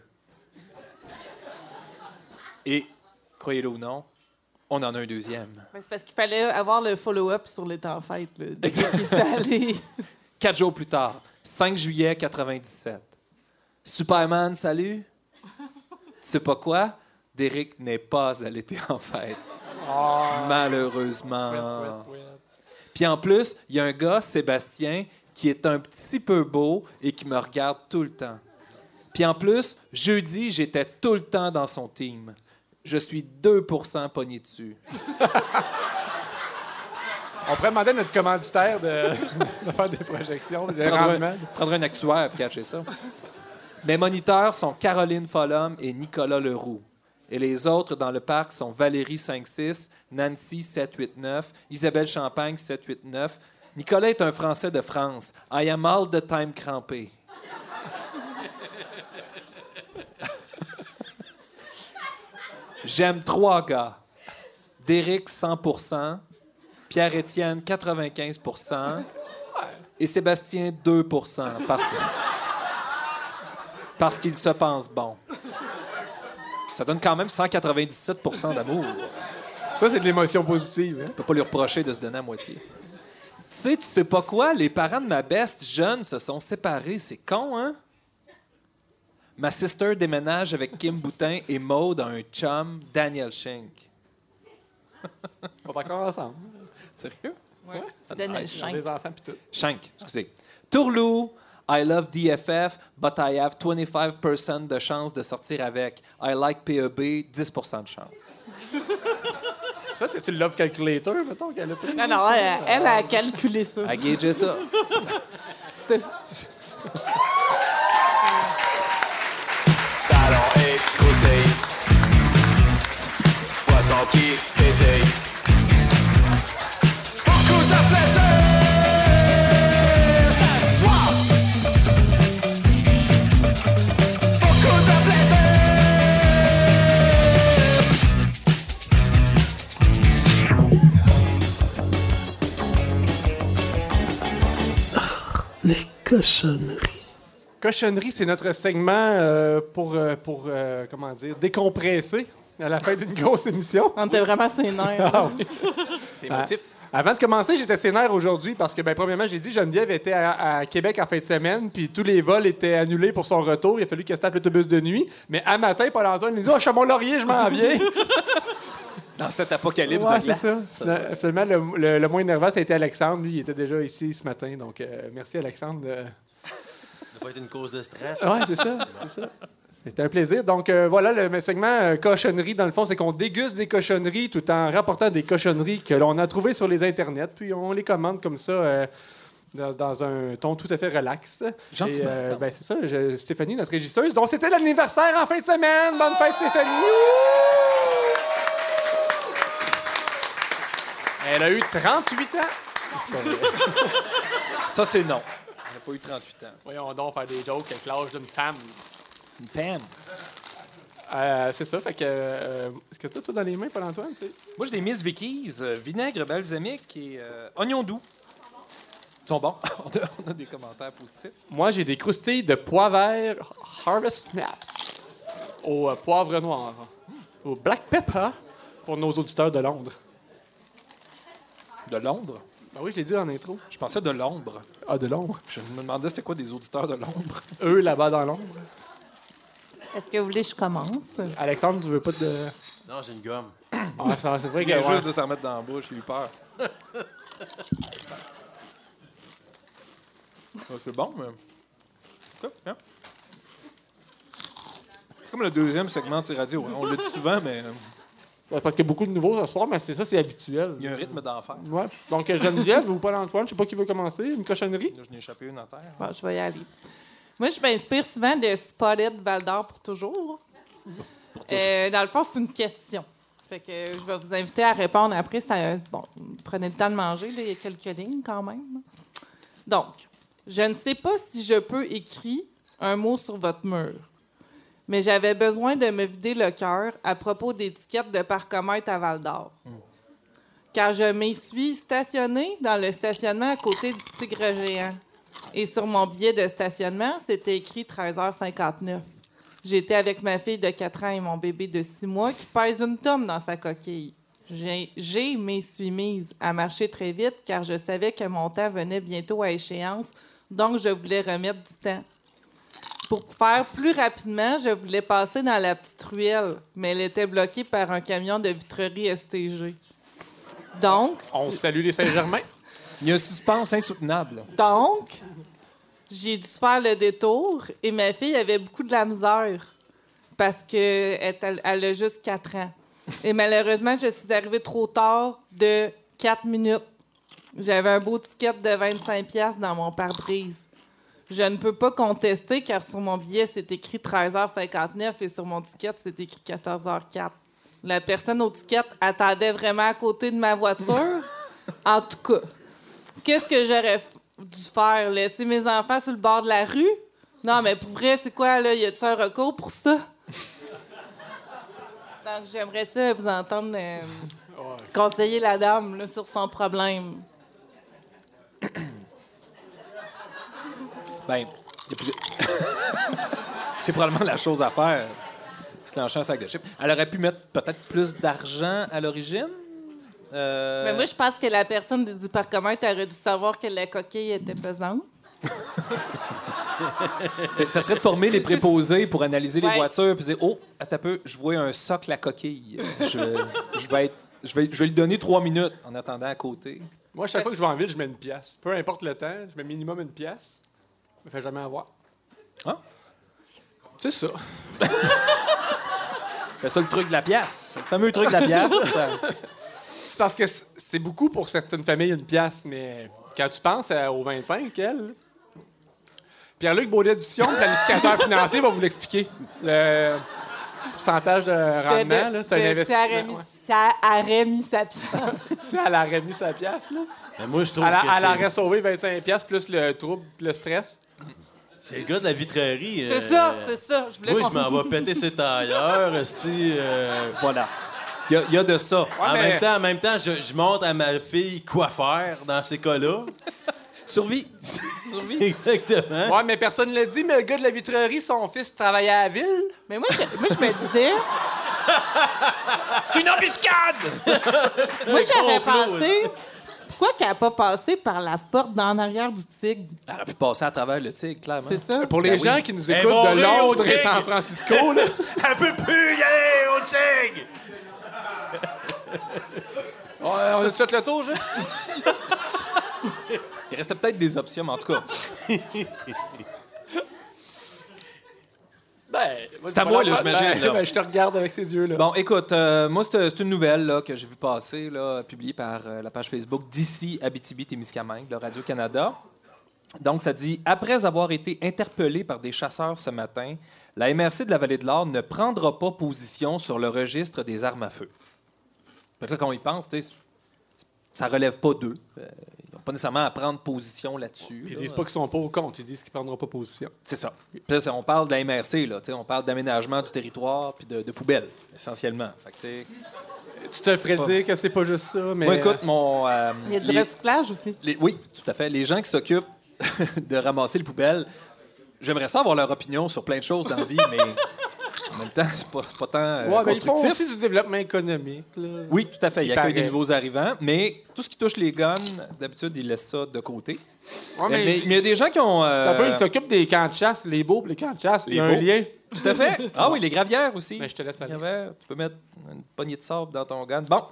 Et, croyez-le ou non, on en a un deuxième. Ben, c'est parce qu'il fallait avoir le follow-up sur les temps fêtes. Allé. Quatre jours plus tard, 5 juillet 97. Superman, salut. Sais pas quoi? Derek n'est pas à l'été en fête. Malheureusement. Puis en plus, il y a un gars, Sébastien, qui est un petit peu beau et qui me regarde tout le temps. Puis en plus, jeudi, j'étais tout le temps dans son team. Je suis 2% pogné dessus. On pourrait demander à notre commanditaire de, de faire des projections, de Prendre un, prendre un actuaire pour catcher ça. Mes moniteurs sont Caroline Follum et Nicolas Leroux. Et les autres dans le parc sont Valérie 56, Nancy 789, Isabelle Champagne 789. Nicolas est un Français de France. I am all the time crampé. J'aime trois gars. Derek 100%, Pierre-Étienne 95% et Sébastien 2 parce, parce qu'il se pense bon. Ça donne quand même 197% d'amour. Ça, c'est de l'émotion positive. hein? On peut pas lui reprocher de se donner à moitié. Tu sais, tu sais pas quoi? Les parents de ma best jeune se sont séparés. C'est con, hein? Ma sister déménage avec Kim Boutin et Maude a un chum, Daniel Schenk. Ils sont encore ensemble. Sérieux? Ouais. Ça Daniel Schenk. des enfants puis tout. Schenk, excusez. Tourlou, I love DFF, but I have 25% de chance de sortir avec. I like PEB, 10% de chance. Ça, c'est-tu le Love Calculator, mettons, qu'elle a pris? Non, non, elle, elle a calculé ça. À gager ça. C'était- Talent et croustille Poisson qui pétille Beaucoup de Les cochonneries. Cochonnerie, c'est notre segment euh, pour, euh, pour euh, comment dire, décompresser à la fin d'une grosse émission. On était vraiment sénère. Ah oui. Tes motifs? Avant de commencer, j'étais sénère aujourd'hui parce que, ben, premièrement, j'ai dit Geneviève était à, à Québec en fin de semaine, puis tous les vols étaient annulés pour son retour. Il a fallu qu'elle se tape l'autobus de nuit. Mais à matin, Paul-Antoine lui dit Oh, je suis à Mont-Laurier, je m'en viens. Dans cet apocalypse Ouais, de c'est glace. ça. Finalement, le, le- le moins énervant, ça a été Alexandre. Lui, il était déjà ici ce matin. Donc, euh, merci, Alexandre. de- Ça doit pas être une cause de stress. Oui, c'est ça. c'est ça. C'était un plaisir. Donc, euh, voilà, le segment euh, cochonnerie, dans le fond, c'est qu'on déguste des cochonneries tout en rapportant des cochonneries que l'on a trouvées sur les internets, puis on les commande comme ça. euh, dans, dans un ton tout à fait relax. Gentiment, euh, ben, c'est ça, je- Stéphanie, notre régisseuse, dont c'était l'anniversaire en fin de semaine. Bonne fête, Stéphanie! Elle a eu 38 ans. Ça, c'est non. Elle n'a pas eu 38 ans. Voyons donc faire des jokes avec l'âge d'une femme. Une femme? Euh, c'est ça, fait que. euh, Est-ce que t'as tout dans les mains, Paul-Antoine? Moi, j'ai des Miss Vickies, euh, vinaigre balsamique et euh, oignon doux. Ils sont bons. on, a, on a des commentaires positifs. Moi, j'ai des croustilles de pois vert Harvest Snaps au euh, poivre noir, au black pepper pour nos auditeurs de Londres. De Londres? Ah oui, je l'ai dit en intro. Je pensais de l'ombre. Ah, de Londres. Je me demandais c'était quoi des auditeurs de l'ombre. Eux, là-bas dans Londres. Est-ce que vous voulez que je commence? Alexandre, tu veux pas de. Non, j'ai une gomme. Ah, ça, c'est vrai Il vient juste de s'en remettre dans la bouche, j'ai eu peur. Ouais, c'est bon, mais. Bien. C'est comme le deuxième segment de ces radios. hein. On le dit souvent, mais euh, Parce qu'il y a beaucoup de nouveaux ce soir, mais c'est ça, c'est habituel. il y a un rythme d'enfer. Ouais. Donc, euh, Geneviève ou Paul-Antoine, je sais pas qui veut commencer. Une cochonnerie? Là, je n'ai échappé une en terre. Bon, je vais y aller. Moi, je m'inspire souvent de Spotted Val d'Or pour toujours. Euh, dans le fond, c'est une question. Fait que je vais vous inviter à répondre après. Ça, bon, prenez le temps de manger, là, il y a quelques lignes quand même. Donc, je ne sais pas si je peux écrire un mot sur votre mur, mais j'avais besoin de me vider le cœur à propos d'étiquettes de parcomètre à Val d'Or. Car je m'y suis stationnée dans le stationnement à côté du Tigre géant. Et sur mon billet de stationnement, c'était écrit 13h59. J'étais avec ma fille de 4 ans et mon bébé de 6 mois qui pèse une tonne dans sa coquille. J'ai, j'ai m'y suis mise à marcher très vite car je savais que mon temps venait bientôt à échéance, donc je voulais remettre du temps. Pour faire plus rapidement, je voulais passer dans la petite ruelle, mais elle était bloquée par un camion de vitrerie STG. Donc, On salue les Saint-Germain. Il y a un suspense insoutenable. donc, j'ai dû faire le détour et ma fille avait beaucoup de la misère parce qu'elle elle a juste 4 ans. Et malheureusement, je suis arrivée trop tard de 4 minutes. J'avais un beau ticket de 25 pièces dans mon pare-brise. Je ne peux pas contester car sur mon billet, c'est écrit 13h59 et sur mon ticket, c'est écrit 14h04. La personne au ticket attendait vraiment à côté de ma voiture. en tout cas, qu'est-ce que j'aurais dû faire? Laisser mes enfants sur le bord de la rue? Non, mais pour vrai, c'est quoi, là? Y a-tu un recours pour ça? Donc, j'aimerais ça vous entendre euh, conseiller la dame là, sur son problème. Ben, il y a plus- c'est probablement la chose à faire. Se lancer un sac de chips. Elle aurait pu mettre peut-être plus d'argent à l'origine? Euh, Mais moi, je pense que la personne du parcomètre aurait dû savoir que la coquille était pesante. ça serait de former les préposés pour analyser les Ouais. voitures puis dire Oh, attends un peu, je vois un socle à coquille. Je, je vais, être- je, vais, je vais lui donner trois minutes en attendant à côté. Moi, chaque fois que je vais en ville, je mets une pièce. Peu importe le temps, je mets minimum une pièce. Je me fais jamais avoir. Ah. C'est ça. C'est ça le truc de la pièce. Le fameux truc de la pièce. C'est parce que c'est beaucoup pour certaines familles, une pièce, mais quand tu penses à- aux 25, elle. Pierre-Luc Baudet-Dution, planificateur financier, va vous l'expliquer. Le pourcentage de rendement, là, c'est un investissement. ouais. Ça aurait mis sa pièce. Elle aurait mis sa pièce, là. Mais moi, je trouve Elle, a- que elle c'est- aurait sauvé 25 pièces plus le trouble, le stress. C'est le gars de la vitrerie. C'est euh, ça, c'est ça. Je voulais Moi, je m'en vais péter ses tailleurs. esti, euh, voilà. Il y, y a de ça. en, mais- même temps, en même temps, je, je montre à ma fille quoi faire dans ces cas-là. Survie. Exactement. Ouais, mais personne ne l'a dit, mais le gars de la vitrerie, son fils travaillait à la ville. Mais moi, je, moi, je me disais, C'est une embuscade! moi, complot, pensé, pourquoi qu'elle n'a pas passé par la porte d'en arrière du tigre? Elle aurait pu passer à travers le tigre, clairement. C'est ça? Pour les Ben oui. gens qui nous écoutent bon, de Londres et. San Francisco, là, Elle peut plus y aller au tigre! on on a fait le tour, je? Il restait peut-être des options, mais en tout cas. Ben, C'est à moi, là, j'imagine, Ben, ben, je te regarde avec ces yeux-là. Bon, écoute, euh, moi, c'est une nouvelle là, que j'ai vu passer, là, publiée par euh, la page Facebook d'ici Abitibi-Témiscamingue, le Radio-Canada. Donc, ça dit Après avoir été interpellé par des chasseurs ce matin, la MRC de la Vallée de l'Or ne prendra pas position sur le registre des armes à feu. Fait que quand on y pense, ça relève pas d'eux. Euh, pas nécessairement à prendre position là-dessus. Ils là. disent pas qu'ils sont pas au compte, ils disent qu'ils prendront pas position. C'est ça. Puis là, c'est- on parle de la MRC, là, tu sais, on parle d'aménagement du territoire puis de, de poubelles, essentiellement. Fait que, tu te ferais Pas- dire que c'est pas juste ça, mais. Moi, écoute, mon. euh, Il y a du les- recyclage aussi. les- oui, tout à fait. Les gens qui s'occupent de ramasser les poubelles, j'aimerais ça avoir leur opinion sur plein de choses dans la vie, mais en même temps, c'est pas, pas tant euh, Ouais, mais ils font aussi du développement économique. là. Oui, tout à fait. Il Il accueille des nouveaux arrivants, mais tout ce qui touche les guns, d'habitude, ils laissent ça de côté. Ouais, mais, mais- mais- mais il y a des gens qui ont. euh, T'as pas, ils s'occupent des camps de chasse, les beaux les camps de chasse. Il y a Les un lien. Tout à fait. Ah oui, les gravières aussi. Ben, je te laisse aller. Gravières, tu peux mettre une poignée de sable dans ton gun. Bon.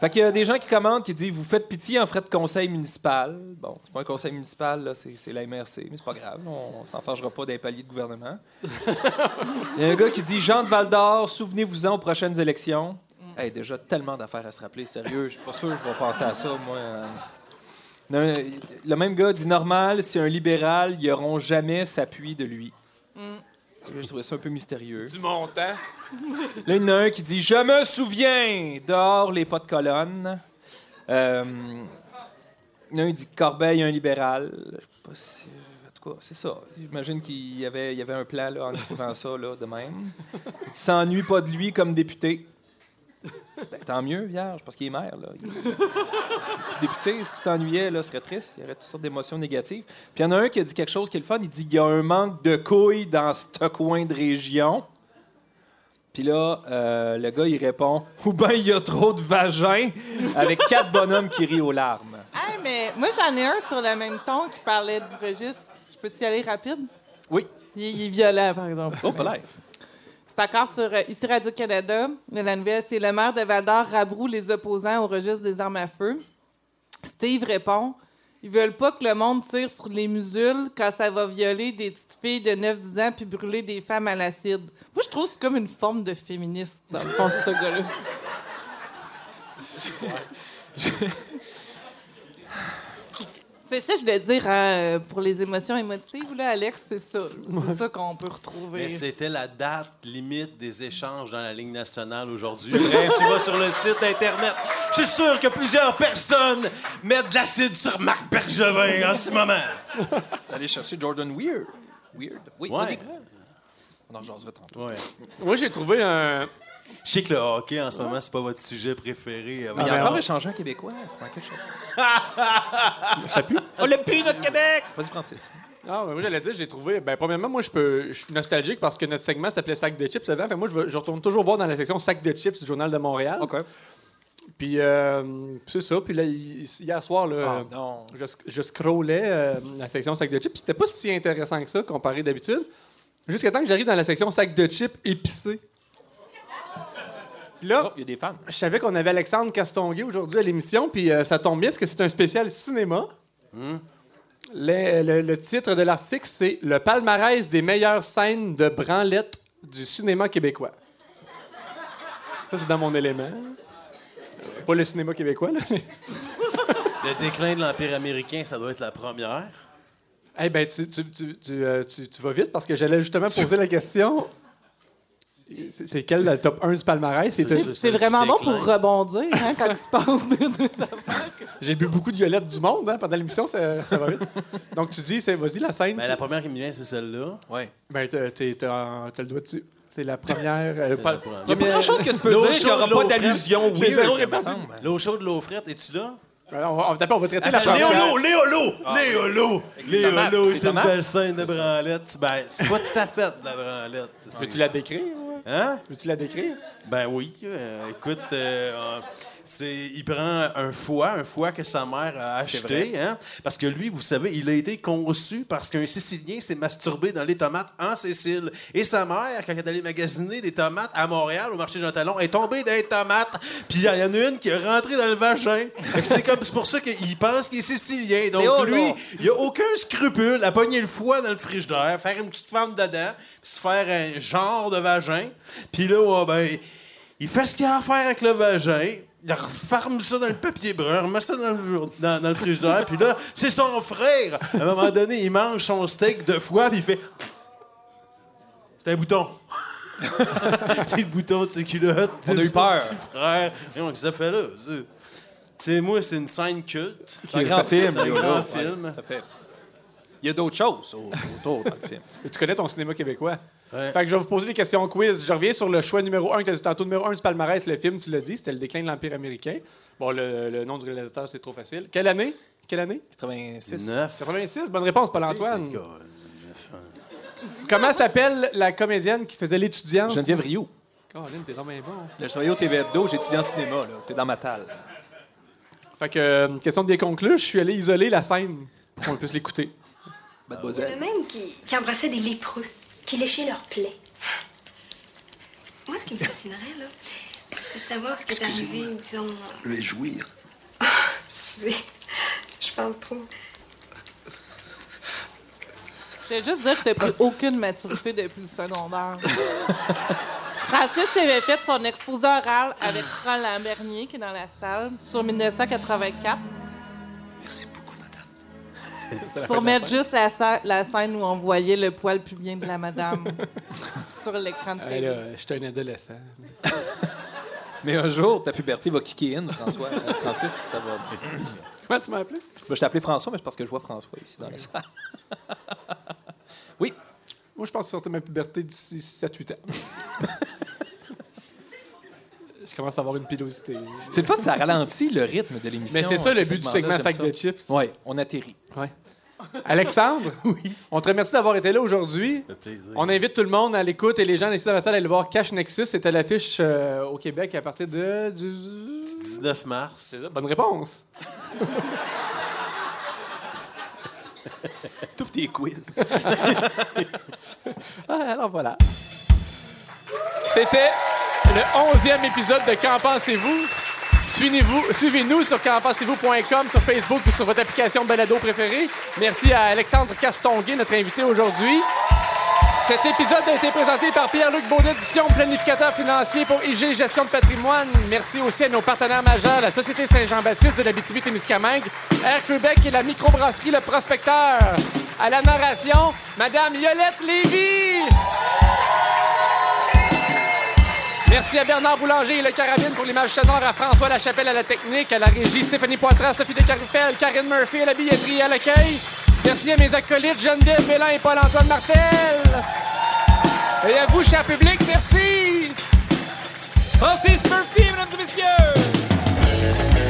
Fait qu'il y a des gens qui commentent qui disent Vous faites pitié en frais de conseil municipal. Bon, c'est pas un conseil municipal, là, c'est, c'est la MRC, mais c'est pas grave. On, on s'en fâchera pas d'un palier de gouvernement. Il y a un gars qui dit Jean de Val d'Or, souvenez-vous-en aux prochaines élections. Hey, déjà tellement d'affaires à se rappeler, sérieux. Je suis pas sûr que je vais penser à ça, moi. euh. Le, même gars dit normal, si un libéral, ils n'auront jamais s'appui de lui. Je trouvais ça un peu mystérieux. Du montant. Là, il y en a un qui dit Je me souviens dehors les pas de colonne. Euh, il y en a un qui dit Corbeil, un libéral. Je sais pas si. En tout cas, c'est ça. J'imagine qu'il y avait, il y avait un plan là, en écrivant ça là, de même. Il dit, s'ennuie pas de lui comme député. Ben, tant mieux, vierge, parce qu'il est maire. Là. Il- député, si tu t'ennuyais, là, ce serait triste. Il y aurait toutes sortes d'émotions négatives. Puis il y en a un qui a dit quelque chose qui est le fun. Il dit il y a un manque de couilles dans ce coin de région. Puis là, euh, le gars, il répond Ou bien il y a trop de vagins, avec quatre bonhommes qui rient aux larmes. Hey, mais moi, j'en ai un sur le même ton qui parlait du registre. Je peux-tu y aller rapide? Oui. Il, il est violent, par exemple. Oh, pas. C'est encore sur euh, ici Radio-Canada. La nouvelle, c'est le maire de Val-d'Or rabroue les opposants au registre des armes à feu. Steve répond Ils veulent pas que le monde tire sur les musules quand ça va violer des petites filles de 9-10 ans puis brûler des femmes à l'acide. Moi, je trouve que c'est comme une forme de féministe, dans le fond, ce gars-là. C'est ça, je voulais dire, hein, euh, pour les émotions émotives, là, Alex, c'est ça. C'est ça qu'on peut retrouver. Mais c'était la date limite des échanges dans la Ligue nationale aujourd'hui. tu vas sur le site Internet. Je suis sûr que plusieurs personnes mettent de l'acide sur Marc Bergevin en ce moment. Allez chercher Jordan Weird. Weird. Oui, Ouais. vas-y. On en jasera tantôt. Ouais. Moi, j'ai trouvé un. Je sais que le hockey en ce moment, c'est pas votre sujet préféré. Mais il y a encore échangé un Québécois. C'est pas quelque chose. Je sais plus. On l'a plus, notre Québec! Vas-y, Francis. Ah, moi, j'allais dire, j'ai trouvé. Ben, premièrement, moi, je peux. Je suis nostalgique parce que notre segment s'appelait Sac de chips avant. Fait, moi, je, retourne toujours voir dans la section Sac de chips du Journal de Montréal. OK. Puis, euh, c'est ça. Puis là, hi- hier soir, là, Ah, euh, non. je, sc- je scrollais euh, la section Sac de chips. C'était pas si intéressant que ça comparé d'habitude. Jusqu'à temps que j'arrive dans la section Sac de chips épicé. Puis là, Oh, il y a des fans. je savais qu'on avait Alexandre Castonguay aujourd'hui à l'émission, puis euh, ça tombe bien parce que c'est un spécial cinéma. Le, le- le titre de l'article, c'est Le palmarès des meilleures scènes de branlette du cinéma québécois. Ça, c'est dans mon élément. Pas le cinéma québécois, là. Le déclin de l'Empire américain, ça doit être la première. Eh ben, tu, tu, tu, tu, euh, tu- tu vas vite parce que j'allais justement poser la question. C'est quel le top 1 du palmarès? C'est- vraiment bon pour rebondir hein, quand il se passe des, des affaires. J'ai bu beaucoup de violettes du monde hein, pendant l'émission, ça, ça va vite. Donc tu dis, vas-y la scène. Ben, tu- la première qui me vient, c'est celle-là. Ouais. Ben, t'as le doigt dessus. C'est la première. euh, pas- la première. Il y a pas grand-chose que tu peux dire qu'il n'y aura pas d'allusion semble. L'eau chaude, l'eau frette, es-tu là? Alors, on va, on va- on va traiter la première. Léolo, Léolo! Ah, Léolo! Léolo, c'est une belle scène de branlette. Ben, c'est pas fait de la branlette. Veux-tu la décrire? Hein? Veux-tu la décrire? Ben oui. euh, écoute, euh, c'est, il prend un foie, un foie que sa mère a acheté. Hein? Parce que lui, vous savez, il a été conçu parce qu'un Sicilien s'est masturbé dans les tomates en Sicile. Et sa mère, quand elle est allée magasiner des tomates à Montréal, au marché Jean Talon, est tombée dans les tomates. Puis il y en a une qui est rentrée dans le vagin. C'est comme c'est pour ça qu'il pense qu'il est Sicilien. Donc lui, non. il a aucun scrupule à pogner le foie dans le frigidaire, faire une petite fente dedans, puis se faire un genre de vagin. Puis là, ouais, ben, il fait ce qu'il a à faire avec le vagin. Il referme ça dans le papier brun, remet ça dans le, dans, dans le frigidaire, puis là, c'est son frère. À un moment donné, il mange son steak de foie, puis il fait. C'est un bouton. c'est le bouton de ses culottes. On a eu son peur. Petit frère. Et on, qu'est-ce que ça fait là? c'est- moi, c'est une scène culte. C'est un grand film, C'est un grand là. film. Il y a d'autres choses au- autour dans le film. Tu connais ton cinéma québécois? Ouais. Fait que je vais vous poser des questions quiz. Je reviens sur le choix numéro 1 que tu as dit tantôt. Numéro 1 du palmarès, le film, tu l'as dit, c'était Le déclin de l'Empire américain. Bon, le, le nom du réalisateur, c'est trop facile. Quelle année? Quelle année? 86. Neuf. 86, bonne réponse, Paul-Antoine. Comment s'appelle la comédienne qui faisait l'étudiante? Geneviève Rioux. Caroline, t'es vraiment bon. Je travaillais au TV Hebdo, j'étudie en cinéma. là. T'es dans ma talle. Fait que, euh, question de bien conclue, je suis allé isoler la scène pour qu'on puisse l'écouter. Il y en Mademoiselle. a même qui, qui embrassaient des lépreux, qui léchaient leurs plaies. Moi, ce qui me fascinerait, là, c'est de savoir ce qui est arrivé, disons. Je vais jouir. Excusez, je parle trop. Je vais juste dire que t'as pris aucune maturité depuis le secondaire. Francis avait fait son exposé oral avec Roland Bernier, qui est dans la salle, sur 1984, pour mettre juste la, scène où on voyait le poil pubien de la madame sur l'écran de télé. là, j'étais un adolescent. Mais un jour, ta puberté va kicker in, François. Euh, Francis, ça va. Comment tu m'as appelé? Ben, je t'ai appelé François, mais c'est parce que je vois François ici dans la salle. oui. Moi, je pense que sortir ma puberté d'ici 7-8 ans. Je commence à avoir une pilosité. C'est le fun, ça ralentit le rythme de l'émission. Mais c'est ça le but du segment sac de chips. Oui, on atterrit. Ouais. Alexandre, on te remercie d'avoir été là aujourd'hui. Ça fait plaisir. On invite tout le monde à l'écoute et les gens ici dans la salle à aller voir Cash Nexus. C'était l'affiche euh, au Québec à partir de. Du... 19 mars. C'est ça, bonne réponse. Tout petit quiz. Ah, alors voilà. C'était le 11e épisode de Qu'en pensez-vous? Suivez-nous sur qu'enpensez-vous.com, sur Facebook ou sur votre application de balado préférée. Merci à Alexandre Castonguay, notre invité aujourd'hui. Cet épisode a été présenté par Pierre-Luc Baudet, édition planificateur financier pour IG Gestion de patrimoine. Merci aussi à nos partenaires majeurs, la Société Saint-Jean-Baptiste de la témiscamingue Air Québec et la microbrasserie Le Prospecteur. À la narration, Madame Yolette Lévy. Merci à Bernard Boulanger et le Carabine pour l'image sonore, à François Lachapelle à la technique, à la régie, Stéphanie Poitras, Sophie Descarifel, Karine Murphy à la billetterie et à l'accueil. Merci à mes acolytes Geneviève Bélin et Paul-Antoine Martel. Et à vous, cher public, merci. Francis Murphy, mesdames et messieurs.